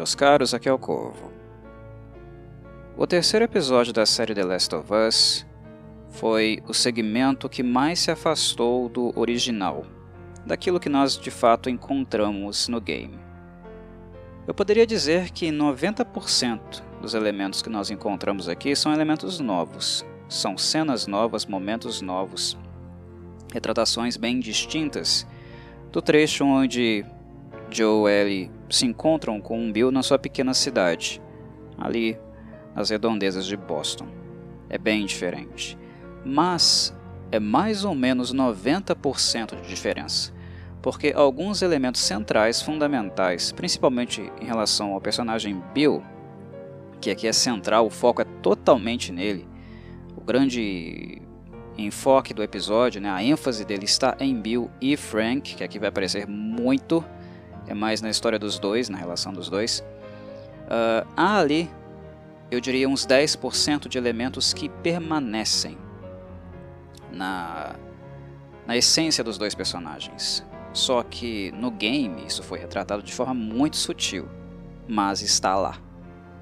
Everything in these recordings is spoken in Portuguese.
meus caros, aqui é o Corvo. O terceiro episódio da série The Last of Us foi o segmento que mais se afastou do original, daquilo que nós de fato encontramos no game. Eu poderia dizer que 90% dos elementos que nós encontramos aqui são elementos novos, são cenas novas, momentos novos, retratações bem distintas do trecho onde Joe Ellie se encontram com um Bill na sua pequena cidade, ali nas redondezas de Boston. É bem diferente. Mas é mais ou menos 90% de diferença, porque alguns elementos centrais fundamentais, principalmente em relação ao personagem Bill, que aqui é central, o foco é totalmente nele. O grande enfoque do episódio, né, a ênfase dele está em Bill e Frank, que aqui vai aparecer muito é mais na história dos dois, na relação dos dois. Uh, há ali, eu diria, uns 10% de elementos que permanecem na, na essência dos dois personagens. Só que no game isso foi retratado de forma muito sutil, mas está lá.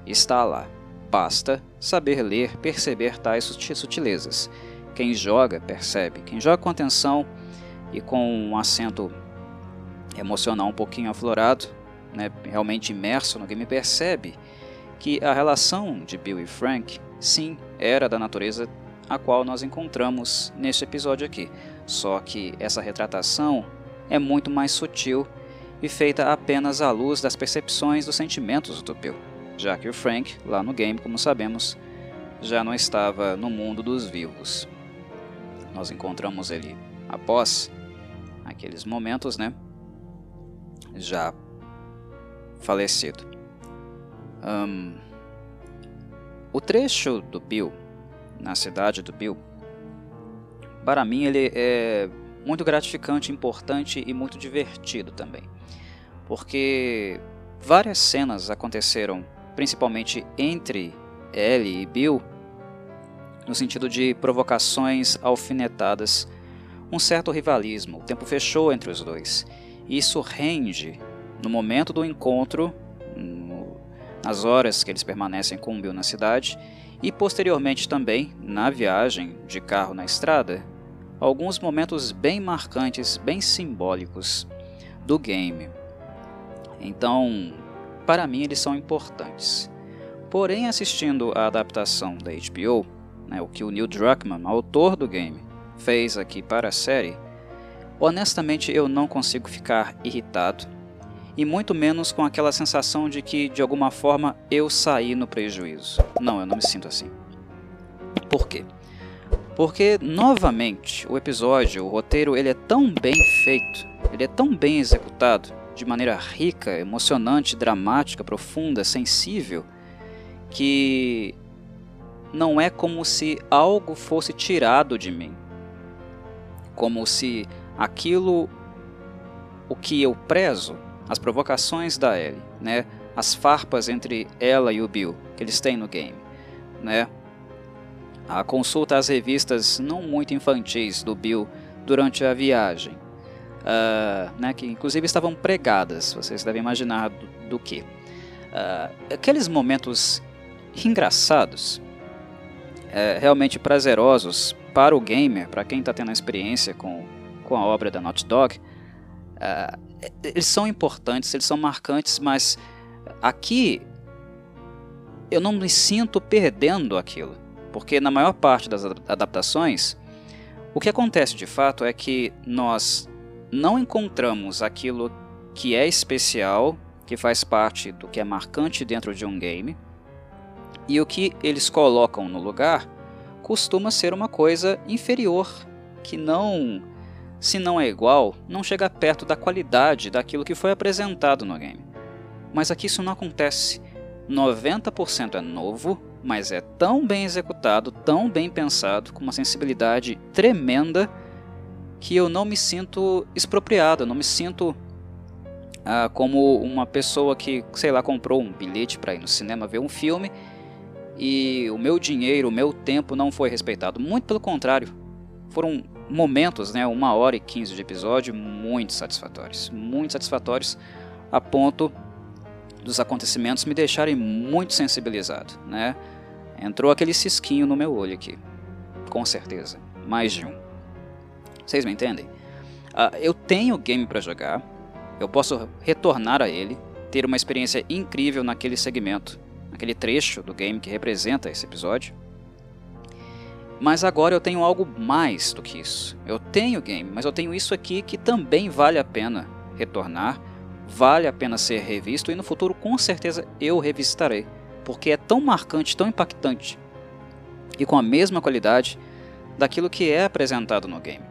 Está lá. Basta saber ler, perceber tais sutilezas. Quem joga, percebe. Quem joga com atenção e com um acento emocional um pouquinho aflorado, né, realmente imerso no game, percebe que a relação de Bill e Frank, sim, era da natureza a qual nós encontramos neste episódio aqui. Só que essa retratação é muito mais sutil e feita apenas à luz das percepções dos sentimentos do Bill, já que o Frank, lá no game, como sabemos, já não estava no mundo dos vivos. Nós encontramos ele após aqueles momentos, né? Já falecido. Um, o trecho do Bill, na cidade do Bill, para mim ele é muito gratificante, importante e muito divertido também. Porque várias cenas aconteceram, principalmente entre Ellie e Bill, no sentido de provocações alfinetadas, um certo rivalismo. O tempo fechou entre os dois isso rende no momento do encontro, no, nas horas que eles permanecem com Bill na cidade, e posteriormente também na viagem de carro na estrada, alguns momentos bem marcantes, bem simbólicos do game. Então, para mim eles são importantes. Porém, assistindo a adaptação da HBO, né, o que o Neil Druckmann, autor do game, fez aqui para a série, Honestamente, eu não consigo ficar irritado, e muito menos com aquela sensação de que, de alguma forma, eu saí no prejuízo. Não, eu não me sinto assim. Por quê? Porque, novamente, o episódio, o roteiro, ele é tão bem feito, ele é tão bem executado, de maneira rica, emocionante, dramática, profunda, sensível, que não é como se algo fosse tirado de mim. Como se aquilo o que eu prezo, as provocações da Ellie, né? As farpas entre ela e o Bill que eles têm no game, né? A consulta às revistas não muito infantis do Bill durante a viagem, uh, né? Que inclusive estavam pregadas. Vocês devem imaginar do, do que. Uh, aqueles momentos engraçados, é, realmente prazerosos para o gamer, para quem está tendo a experiência com com a obra da Naughty Dog, uh, eles são importantes, eles são marcantes, mas aqui eu não me sinto perdendo aquilo, porque na maior parte das adaptações, o que acontece de fato é que nós não encontramos aquilo que é especial, que faz parte do que é marcante dentro de um game, e o que eles colocam no lugar costuma ser uma coisa inferior, que não se não é igual, não chega perto da qualidade daquilo que foi apresentado no game. Mas aqui isso não acontece. 90% é novo, mas é tão bem executado, tão bem pensado, com uma sensibilidade tremenda, que eu não me sinto expropriado, não me sinto ah, como uma pessoa que, sei lá, comprou um bilhete para ir no cinema ver um filme e o meu dinheiro, o meu tempo não foi respeitado. Muito pelo contrário, foram momentos, né, uma hora e quinze de episódio, muito satisfatórios. Muito satisfatórios a ponto dos acontecimentos me deixarem muito sensibilizado, né? Entrou aquele cisquinho no meu olho aqui, com certeza, mais de um. Vocês me entendem? Uh, eu tenho game para jogar, eu posso retornar a ele, ter uma experiência incrível naquele segmento, naquele trecho do game que representa esse episódio. Mas agora eu tenho algo mais do que isso. Eu tenho game, mas eu tenho isso aqui que também vale a pena retornar, vale a pena ser revisto e no futuro com certeza eu revisitarei, porque é tão marcante, tão impactante e com a mesma qualidade daquilo que é apresentado no game.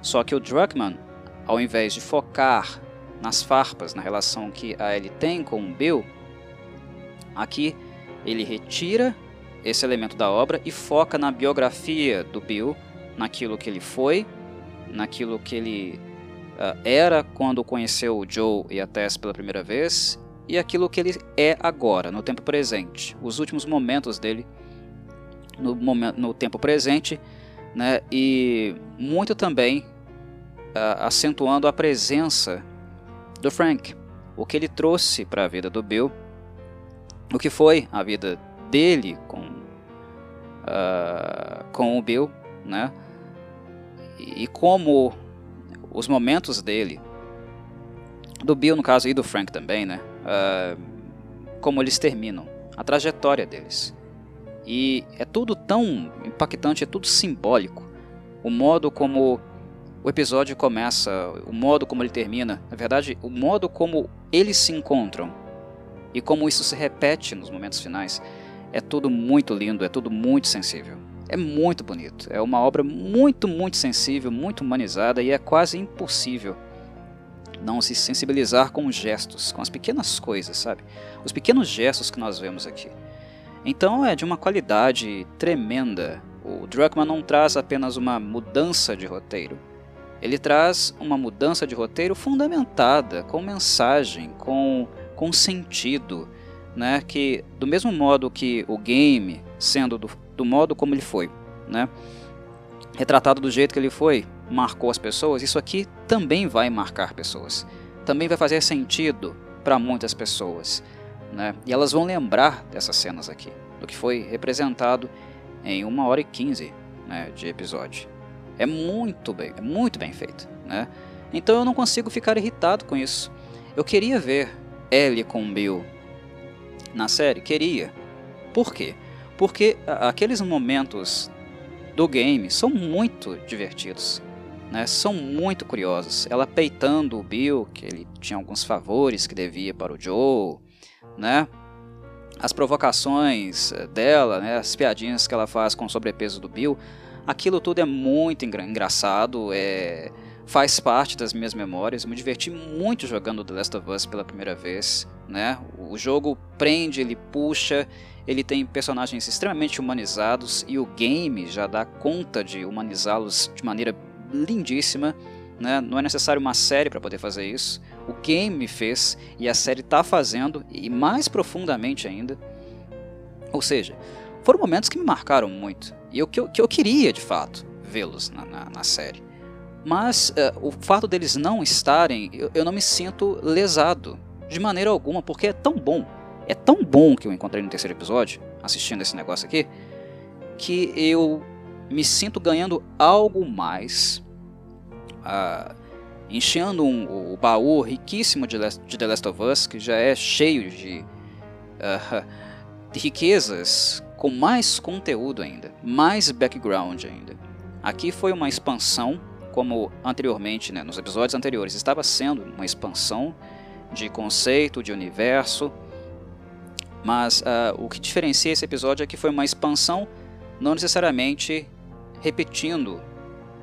Só que o Druckmann, ao invés de focar nas farpas, na relação que a Ellie tem com o Bill, aqui ele retira esse elemento da obra e foca na biografia do Bill, naquilo que ele foi, naquilo que ele uh, era quando conheceu o Joe e a Tess pela primeira vez, e aquilo que ele é agora, no tempo presente, os últimos momentos dele no, momento, no tempo presente, né, e muito também uh, acentuando a presença do Frank, o que ele trouxe para a vida do Bill, o que foi a vida dele com, uh, com o Bill, né? E, como os momentos dele, do Bill no caso e do Frank também, né? Uh, como eles terminam, a trajetória deles. E é tudo tão impactante, é tudo simbólico. O modo como o episódio começa, o modo como ele termina, na verdade, o modo como eles se encontram e como isso se repete nos momentos finais, é tudo muito lindo, é tudo muito sensível. É muito bonito, é uma obra muito, muito sensível, muito humanizada e é quase impossível não se sensibilizar com os gestos, com as pequenas coisas, sabe? Os pequenos gestos que nós vemos aqui. Então é de uma qualidade tremenda. O Druckmann não traz apenas uma mudança de roteiro, ele traz uma mudança de roteiro fundamentada, com mensagem, com, com sentido, né? que do mesmo modo que o game, sendo do, do modo como ele foi, né? retratado do jeito que ele foi, marcou as pessoas, isso aqui também vai marcar pessoas. Também vai fazer sentido para muitas pessoas. Né? E elas vão lembrar dessas cenas aqui, do que foi representado em uma hora e quinze né, de episódio. É muito bem, é muito bem feito, né? Então eu não consigo ficar irritado com isso. Eu queria ver Ellie com Bill na série, queria. Por quê? Porque aqueles momentos do game são muito divertidos, né? São muito curiosos. Ela peitando o Bill, que ele tinha alguns favores que devia para o Joe, né? As provocações dela, né? As piadinhas que ela faz com o sobrepeso do Bill Aquilo tudo é muito engraçado, é, faz parte das minhas memórias. Eu me diverti muito jogando The Last of Us pela primeira vez. Né? O jogo prende, ele puxa, ele tem personagens extremamente humanizados e o game já dá conta de humanizá-los de maneira lindíssima. Né? Não é necessário uma série para poder fazer isso. O game fez e a série está fazendo, e mais profundamente ainda. Ou seja, foram momentos que me marcaram muito. E eu, que, eu, que eu queria, de fato, vê-los na, na, na, série. Mas uh, o fato deles não estarem, eu, eu não me sinto lesado. De maneira alguma, porque é tão bom. É tão bom que eu encontrei no terceiro episódio, assistindo esse negócio aqui, que eu me sinto ganhando algo mais. Uh, enchendo um, o baú riquíssimo de, de, The Last of Us, que já é cheio de, uh, de riquezas com mais conteúdo ainda, mais background ainda. Aqui foi uma expansão, como anteriormente, né, nos episódios anteriores, estava sendo uma expansão de conceito, de universo, mas uh, o que diferencia esse episódio é que foi uma expansão, não necessariamente repetindo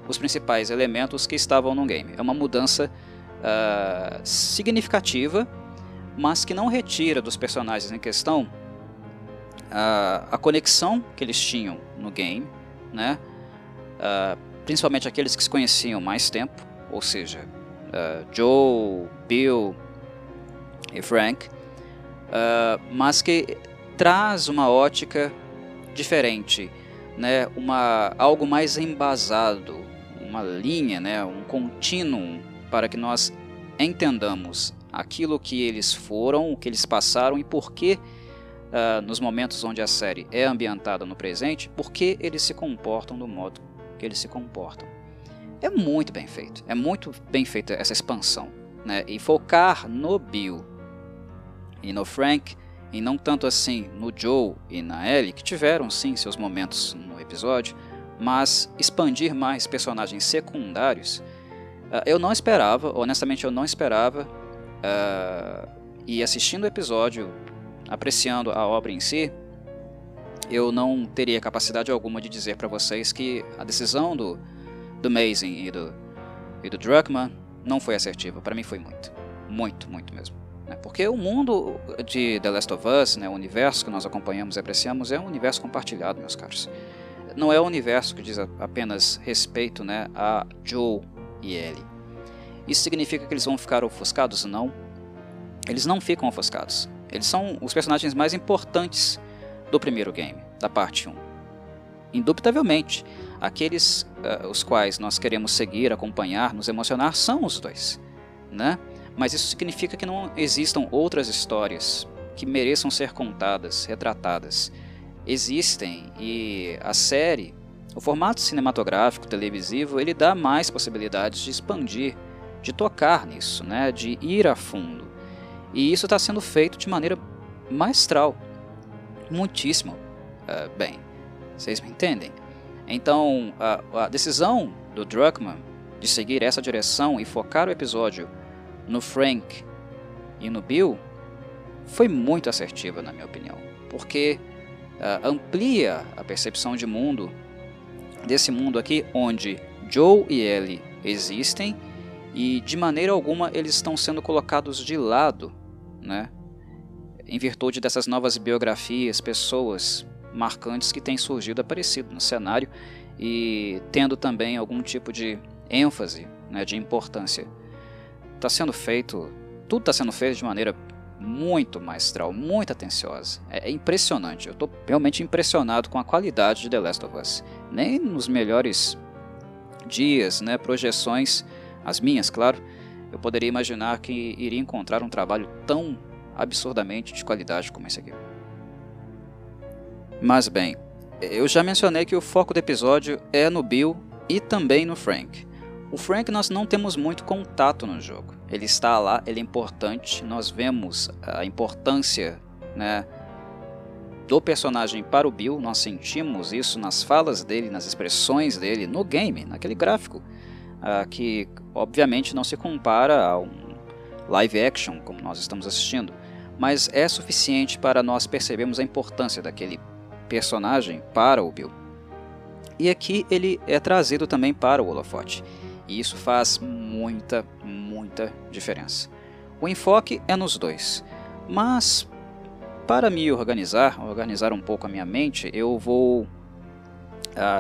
os principais elementos que estavam no game. É uma mudança uh, significativa, mas que não retira dos personagens em questão a, a conexão que eles tinham no game, né? Uh, principalmente aqueles que se conheciam mais tempo, ou seja, uh, Joe, Bill e Frank, uh, mas que traz uma ótica diferente, né? Uma algo mais embasado, uma linha, né? Um contínuo para que nós entendamos aquilo que eles foram, o que eles passaram e por que, uh, nos momentos onde a série é ambientada no presente, por que eles se comportam do modo que eles se comportam. É muito bem feito, é muito bem feita essa expansão. Né? E focar no Bill e no Frank, e não tanto assim no Joe e na Ellie, que tiveram sim seus momentos no episódio, mas expandir mais personagens secundários, uh, eu não esperava, honestamente eu não esperava, uh, e assistindo o episódio, apreciando a obra em si, eu não teria capacidade alguma de dizer para vocês que a decisão do, do Mazin e do, e do Druckmann não foi assertiva. Para mim foi muito. Muito, muito mesmo. Né? Porque o mundo de The Last of Us, né, o universo que nós acompanhamos e apreciamos, é um universo compartilhado, meus caros não é o universo que diz apenas respeito né, a Joe e Ellie. Isso significa que eles vão ficar ofuscados? Não. Eles não ficam ofuscados. Eles são os personagens mais importantes do primeiro game, da parte 1. Indubitavelmente, aqueles uh, os quais nós queremos seguir, acompanhar, nos emocionar são os dois. Né? Mas isso significa que não existam outras histórias que mereçam ser contadas, retratadas existem e a série, o formato cinematográfico televisivo, ele dá mais possibilidades de expandir, de tocar nisso, né, de ir a fundo. E isso está sendo feito de maneira maestral, muitíssimo uh, bem. Vocês me entendem? Então, a, a decisão do Druckmann de seguir essa direção e focar o episódio no Frank e no Bill foi muito assertiva, na minha opinião, porque uh, amplia a percepção de mundo desse mundo aqui, onde Joe e Ellie existem e de maneira alguma eles estão sendo colocados de lado, né? Em virtude dessas novas biografias, pessoas marcantes que têm surgido, aparecido no cenário e tendo também algum tipo de ênfase, né, de importância. Está sendo feito, tudo está sendo feito de maneira muito maestral, muito atenciosa. É, é impressionante. Eu estou realmente impressionado com a qualidade de The Last of Us. Nem nos melhores dias, né, projeções, as minhas, claro, eu poderia imaginar que iria encontrar um trabalho tão absurdamente de qualidade como esse aqui. Mas bem, eu já mencionei que o foco do episódio é no Bill e também no Frank. O Frank nós não temos muito contato no jogo. Ele está lá, ele é importante. Nós vemos a importância, né, do personagem para o Bill. Nós sentimos isso nas falas dele, nas expressões dele no game, naquele gráfico, uh, que obviamente não se compara a um live action como nós estamos assistindo, mas é suficiente para nós percebermos a importância daquele personagem para o Bill. E aqui ele é trazido também para o holofote. E isso faz muita, muita diferença. O enfoque é nos dois, mas para me organizar, organizar um pouco a minha mente, eu vou uh,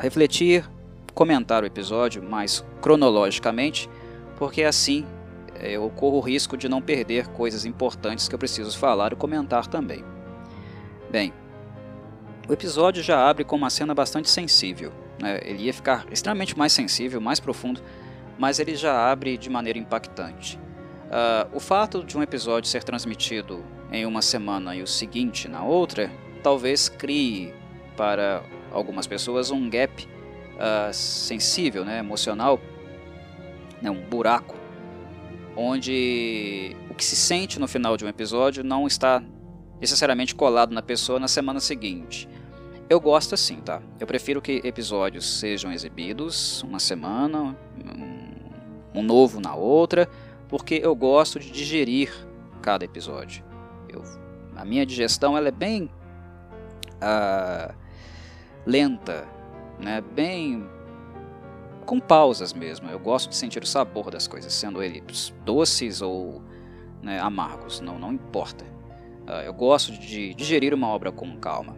refletir, comentar o episódio mais cronologicamente, porque assim eh, eu corro o risco de não perder coisas importantes que eu preciso falar e comentar também. Bem, o episódio já abre com uma cena bastante sensível. Né? Ele ia ficar extremamente mais sensível, mais profundo mas ele já abre de maneira impactante. Uh, o fato de um episódio ser transmitido em uma semana e o seguinte na outra, talvez crie para algumas pessoas um gap uh, sensível, né, emocional, né, um buraco, onde o que se sente no final de um episódio não está necessariamente colado na pessoa na semana seguinte. Eu gosto assim, tá? Eu prefiro que episódios sejam exibidos uma semana, um novo na outra, porque eu gosto de digerir cada episódio. Eu, a minha digestão ela é bem uh, lenta, né? bem com pausas mesmo. Eu gosto de sentir o sabor das coisas, sendo eles doces ou né, amargos, não, não importa. Uh, eu gosto de digerir uma obra com calma.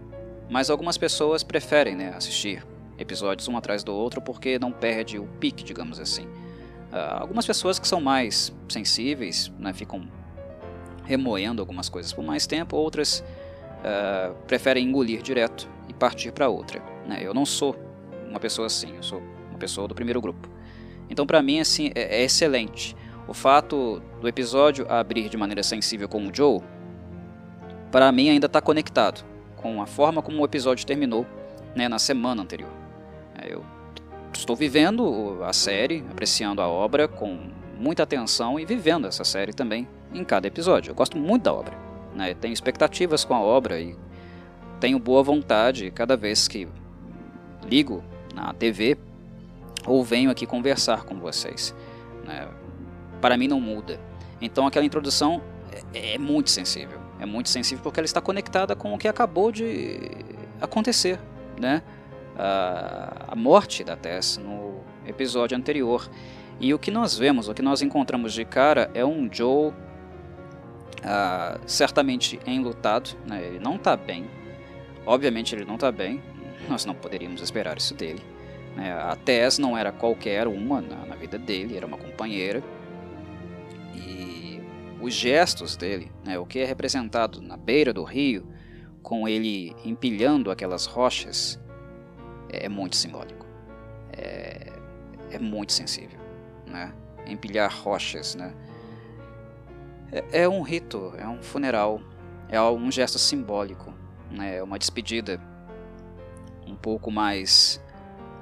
Mas algumas pessoas preferem né, assistir episódios um atrás do outro porque não perde o pique, digamos assim. Uh, algumas pessoas que são mais sensíveis né, ficam remoendo algumas coisas por mais tempo, outras uh, preferem engolir direto e partir para outra. Né? Eu não sou uma pessoa assim, eu sou pessoa do primeiro grupo. Então, para mim, assim, é, é, excelente. o fato do episódio abrir de maneira sensível com o Joe, para mim ainda está conectado com a forma como o episódio terminou né, na semana anterior. É, eu estou vivendo a série, apreciando a obra com muita atenção e vivendo essa série também em cada episódio. Eu gosto muito da obra, né, tenho expectativas com a obra e tenho boa vontade cada vez que ligo na TV ou venho aqui conversar com vocês. Né? Para mim não muda. Então aquela introdução é, é muito sensível. É muito sensível porque ela está conectada com o que acabou de acontecer. Né? A, a morte da Tess no episódio anterior. E o que nós vemos, o que nós encontramos de cara é um Joe uh, certamente enlutado. Né? Ele não está bem. Obviamente ele não está bem. Nós não poderíamos esperar isso dele. Né? A Tess não era qualquer uma na, na, vida dele, era uma companheira. E os gestos dele, né, o que é representado na beira do rio, com ele empilhando aquelas rochas, é muito simbólico. É, é muito sensível. Né? Empilhar rochas. Né? É, é um rito, é um funeral, é um gesto simbólico, né? é uma despedida um pouco mais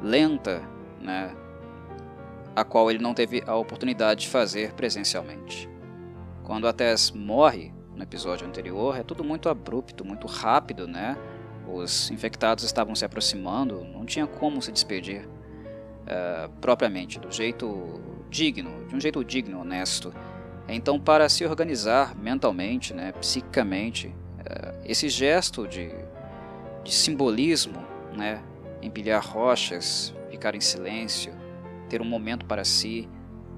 lenta, né, a qual ele não teve a oportunidade de fazer presencialmente. Quando a Tess morre no episódio anterior, é tudo muito abrupto, muito rápido, né? Os infectados estavam se aproximando, não tinha como se despedir uh, propriamente, do jeito digno, de um jeito digno, honesto. Então, para se organizar mentalmente, né, psiquicamente, uh, esse gesto de, de simbolismo, né, empilhar rochas, ficar em silêncio, ter um momento para si,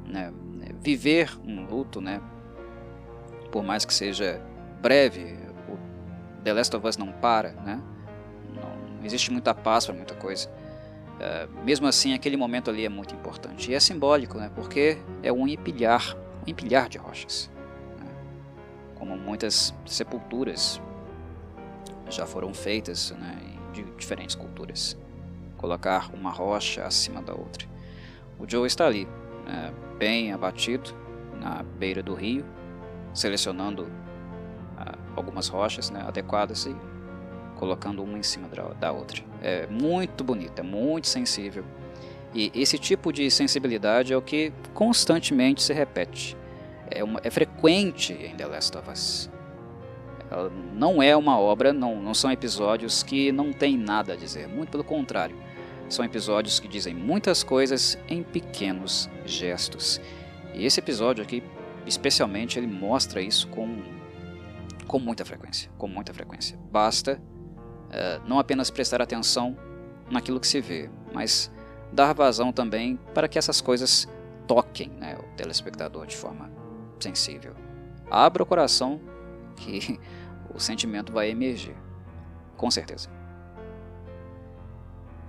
né? viver um luto, né? por mais que seja breve, o The Last of Us não para, né? não existe muita paz para muita coisa. Uh, mesmo assim, aquele momento ali é muito importante. E é simbólico, né? porque é um empilhar, um empilhar de rochas. Né? Como muitas sepulturas já foram feitas né? de diferentes culturas colocar uma rocha acima da outra. O Joe está ali, né, bem abatido, na beira do rio, selecionando ah, algumas rochas né, adequadas e colocando uma em cima da outra. É muito bonito, é muito sensível. E esse tipo de sensibilidade é o que constantemente se repete. É, uma, é frequente em The Last of Us. Ela não é uma obra, não, não são episódios que não tem nada a dizer. Muito pelo contrário. São episódios que dizem muitas coisas em pequenos gestos. E esse episódio aqui, especialmente, ele mostra isso com, com muita frequência. Com muita frequência. Basta uh, não apenas prestar atenção naquilo que se vê, mas dar vazão também para que essas coisas toquem né, o telespectador de forma sensível. Abra o coração que o sentimento vai emergir. Com certeza.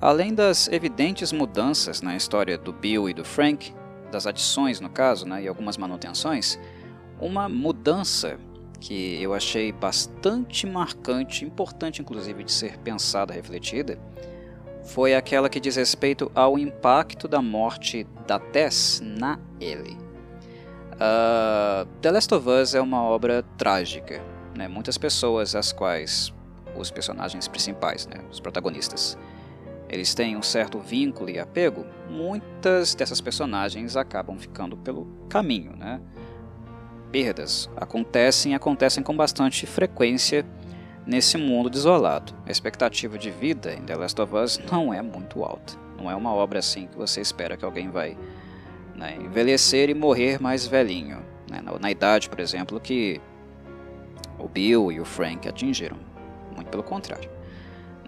Além das evidentes mudanças na história do Bill e do Frank, das adições no caso, né, e algumas manutenções, uma mudança que eu achei bastante marcante, importante inclusive de ser pensada, refletida, foi aquela que diz respeito ao impacto da morte da Tess na Ellie. Uh, The Last of Us é uma obra trágica. Né? Muitas pessoas, as quais os personagens principais, né? os protagonistas, eles têm um certo vínculo e apego, muitas dessas personagens acabam ficando pelo caminho, né? Perdas acontecem e acontecem com bastante frequência nesse mundo desolado. A expectativa de vida em The Last of Us não é muito alta. Não é uma obra assim que você espera que alguém vai né, envelhecer e morrer mais velhinho. Né? Na, na idade, por exemplo, que o Bill e o Frank atingiram. Muito pelo contrário.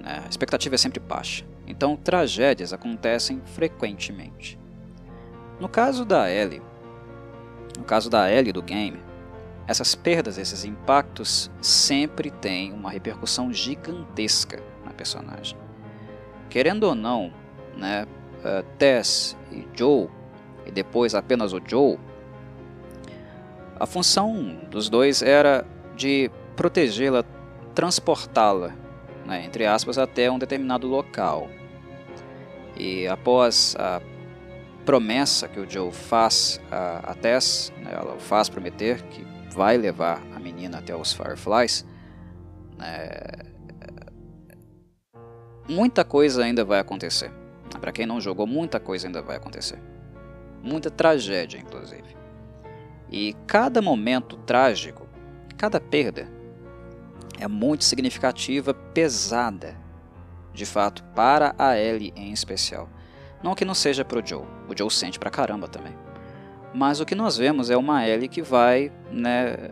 Né? A expectativa é sempre baixa. Então, tragédias acontecem frequentemente. No caso da Ellie, no caso da Ellie do game, essas perdas, esses impactos sempre têm uma repercussão gigantesca na personagem. Querendo ou não, né, uh, Tess e Joe, e depois apenas o Joe, a função dos dois era de protegê-la, transportá-la né, entre aspas, até um determinado local. E após a promessa que o Joe faz a, a Tess, né, ela faz prometer que vai levar a menina até os Fireflies, é, muita coisa ainda vai acontecer. Para quem não jogou, muita coisa ainda vai acontecer. Muita tragédia, inclusive. E cada momento trágico, cada perda, é muito significativa, pesada, de fato, para a Ellie em especial. Não que não seja para o Joe, o Joe sente pra caramba também. Mas o que nós vemos é uma Ellie que vai né,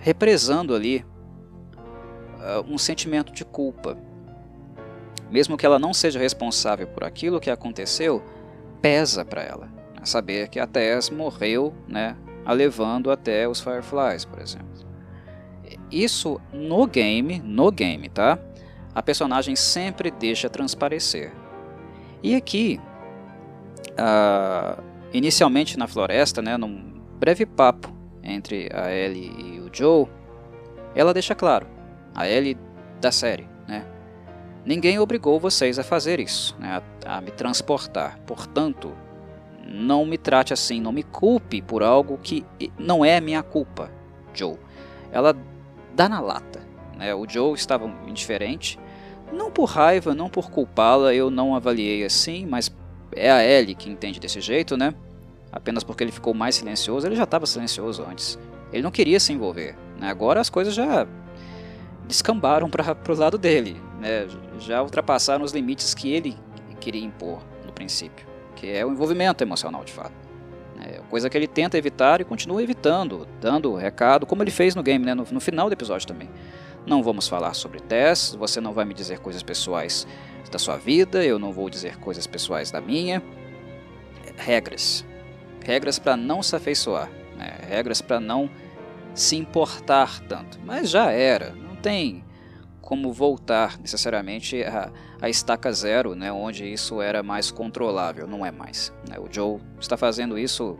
represando ali uh, um sentimento de culpa. Mesmo que ela não seja responsável por aquilo que aconteceu, pesa para ela. Né, saber que a Tess morreu, né, a levando até os Fireflies, por exemplo. Isso no game, no game, tá? A personagem sempre deixa transparecer. E aqui uh, inicialmente na floresta, né, num breve papo entre a Ellie e o Joe, ela deixa claro, a Ellie da série, né, ninguém obrigou vocês a fazer isso, né, a, a me transportar. Portanto, não me trate assim, não me culpe por algo que não é minha culpa, Joe. Ela dá na lata. Né? O Joe estava indiferente, não por raiva, não por culpá-la, eu não avaliei assim, mas é a Ellie que entende desse jeito, né? Apenas porque ele ficou mais silencioso, ele já estava silencioso antes. Ele não queria se envolver. Né? Agora as coisas já descambaram para o lado dele, né? já ultrapassaram os limites que ele queria impor no princípio, que é o envolvimento emocional de fato. É coisa que ele tenta evitar e continua evitando, dando recado, como ele fez no game, né? no, no final do episódio também. Não vamos falar sobre Tess, você não vai me dizer coisas pessoais da sua vida, eu não vou dizer coisas pessoais da minha. Regras. Regras para não se afeiçoar, né? regras para não se importar tanto. Mas já era, não tem como voltar necessariamente a, a estaca zero, né, onde isso era mais controlável, não é mais. Né? O Joe está fazendo isso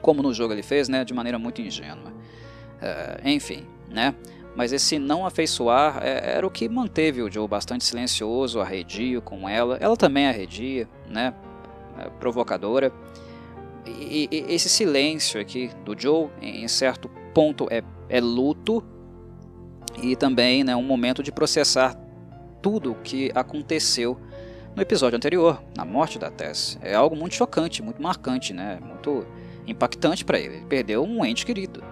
como no jogo ele fez, né, de maneira muito ingênua. Uh, enfim, né? Mas esse não afeiçoar é, era o que manteve o Joe bastante silencioso, arredio com ela. Ela também arredia, né? É provocadora. E, e, esse silêncio aqui do Joe, em certo ponto, é, é luto e também né, um momento de processar tudo o que aconteceu no episódio anterior, na morte da Tess. É algo muito chocante, muito marcante, né? muito impactante para ele. Ele perdeu um ente querido.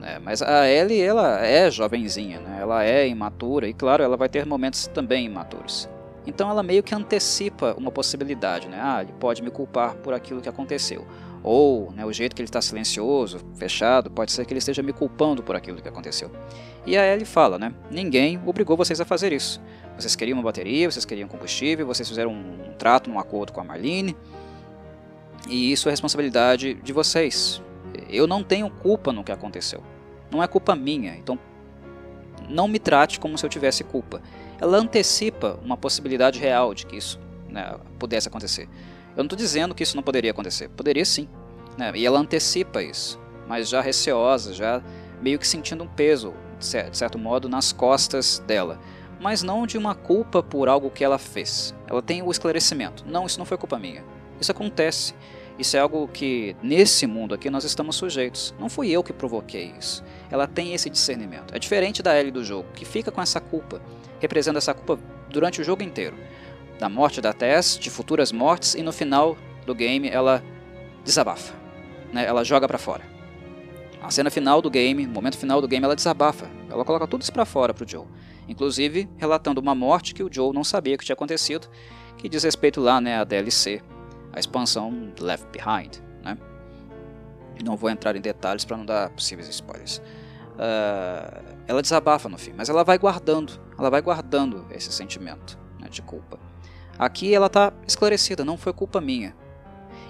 Né? Mas a Ellie, ela é jovenzinha, né? ela é imatura e, claro, ela vai ter momentos também imaturos. Então ela meio que antecipa uma possibilidade, né? Ah, ele pode me culpar por aquilo que aconteceu. Ou né, o jeito que ele está silencioso, fechado, pode ser que ele esteja me culpando por aquilo que aconteceu. E a Ellie fala, né? Ninguém obrigou vocês a fazer isso. Vocês queriam uma bateria, vocês queriam combustível, vocês fizeram um, trato, um acordo com a Marlene. E isso é responsabilidade de vocês. Eu não tenho culpa no que aconteceu. Não é culpa minha. Então, não me trate como se eu tivesse culpa. Ela antecipa uma possibilidade real de que isso né, pudesse acontecer. Eu não estou dizendo que isso não poderia acontecer. Poderia sim. Né? E ela antecipa isso. Mas já receosa, já meio que sentindo um peso, de certo modo, nas costas dela. Mas não de uma culpa por algo que ela fez. Ela tem o esclarecimento. Não, isso não foi culpa minha. Isso acontece. Isso é algo que, nesse mundo aqui, nós estamos sujeitos. Não fui eu que provoquei isso. Ela tem esse discernimento. É diferente da Ellie do jogo, que fica com essa culpa, representa essa culpa durante o jogo inteiro. Da morte da Tess, de futuras mortes, e no final do game ela desabafa. Né? Ela joga para fora. A cena final do game, no momento final do game, ela desabafa. Ela coloca tudo isso para fora pro Joe. Inclusive, relatando uma morte que o Joe não sabia que tinha acontecido, que diz respeito lá né, à DLC a expansão Left Behind. Né? Não vou entrar em detalhes para não dar possíveis spoilers. Uh, ela desabafa no fim, mas ela vai guardando, ela vai guardando esse sentimento né, de culpa. Aqui ela está esclarecida, não foi culpa minha.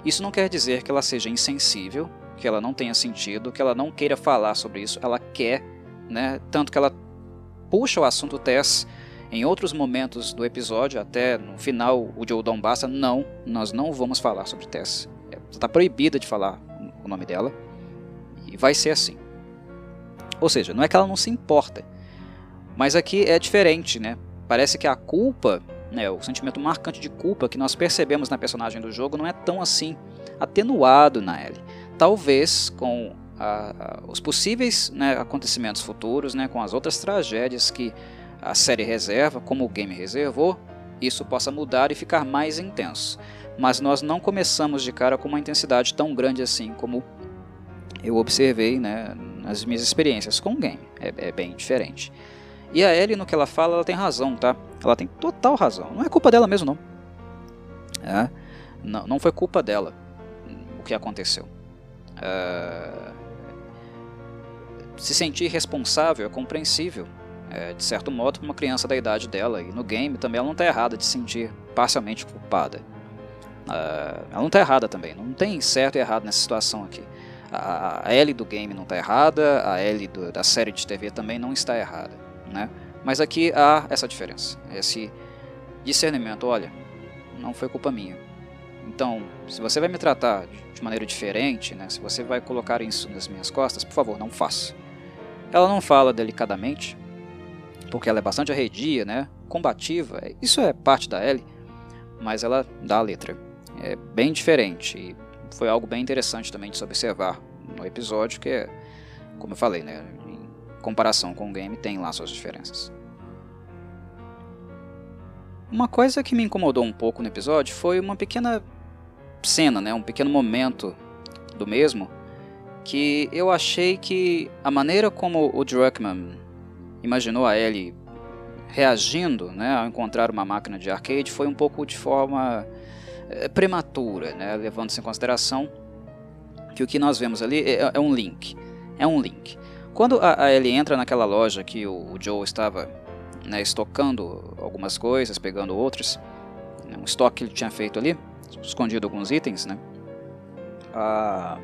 Isso não quer dizer que ela seja insensível, que ela não tenha sentido, que ela não queira falar sobre isso. Ela quer, né, tanto que ela puxa o assunto Tess em outros momentos do episódio, até no final, o Joe Dombassa, não, nós não vamos falar sobre Tess. Está proibida de falar o nome dela. E vai ser assim. Ou seja, não é que ela não se importa. Mas aqui é diferente, né? Parece que a culpa né, o sentimento marcante de culpa que nós percebemos na personagem do jogo não é tão assim atenuado na Ellie. Talvez com a, a, os possíveis né, acontecimentos futuros, né, com as outras tragédias que a série reserva, como o game reservou, isso possa mudar e ficar mais intenso. Mas nós não começamos de cara com uma intensidade tão grande assim como eu observei né, nas minhas experiências com o game. É, é bem diferente. E a Ellie, no que ela fala, ela tem razão, tá? Ela tem total razão. Não é culpa dela mesmo, não. É, não, não foi culpa dela o que aconteceu. É, se sentir responsável é compreensível, é, de certo modo, para uma criança da idade dela. E no game também ela não está errada de se sentir parcialmente culpada. É, ela não está errada também. Não tem certo e errado nessa situação aqui. A, a Ellie do game não está errada, a Ellie do, da série de TV também não está errada. Né? Mas aqui há essa diferença, esse discernimento. Olha, não foi culpa minha. Então, se você vai me tratar de maneira diferente, né, se você vai colocar isso nas minhas costas, por favor, não faça. Ela não fala delicadamente, porque ela é bastante arredia, né, combativa, isso é parte da Ellie, mas ela dá a letra. É bem diferente e foi algo bem interessante também de se observar no episódio, que é, como eu falei, né, comparação com o game tem lá suas diferenças. Uma coisa que me incomodou um pouco no episódio foi uma pequena cena, né, um pequeno momento do mesmo, que eu achei que a maneira como o Druckmann imaginou a Ellie reagindo né, ao encontrar uma máquina de arcade foi um pouco de forma é, prematura, né, levando-se em consideração que o que nós vemos ali é, é um link. É um link. Quando a, a Ellie entra naquela loja que o, o Joe estava né, estocando algumas coisas, pegando outras, né, um estoque que ele tinha feito ali, escondido alguns itens, né? Ah,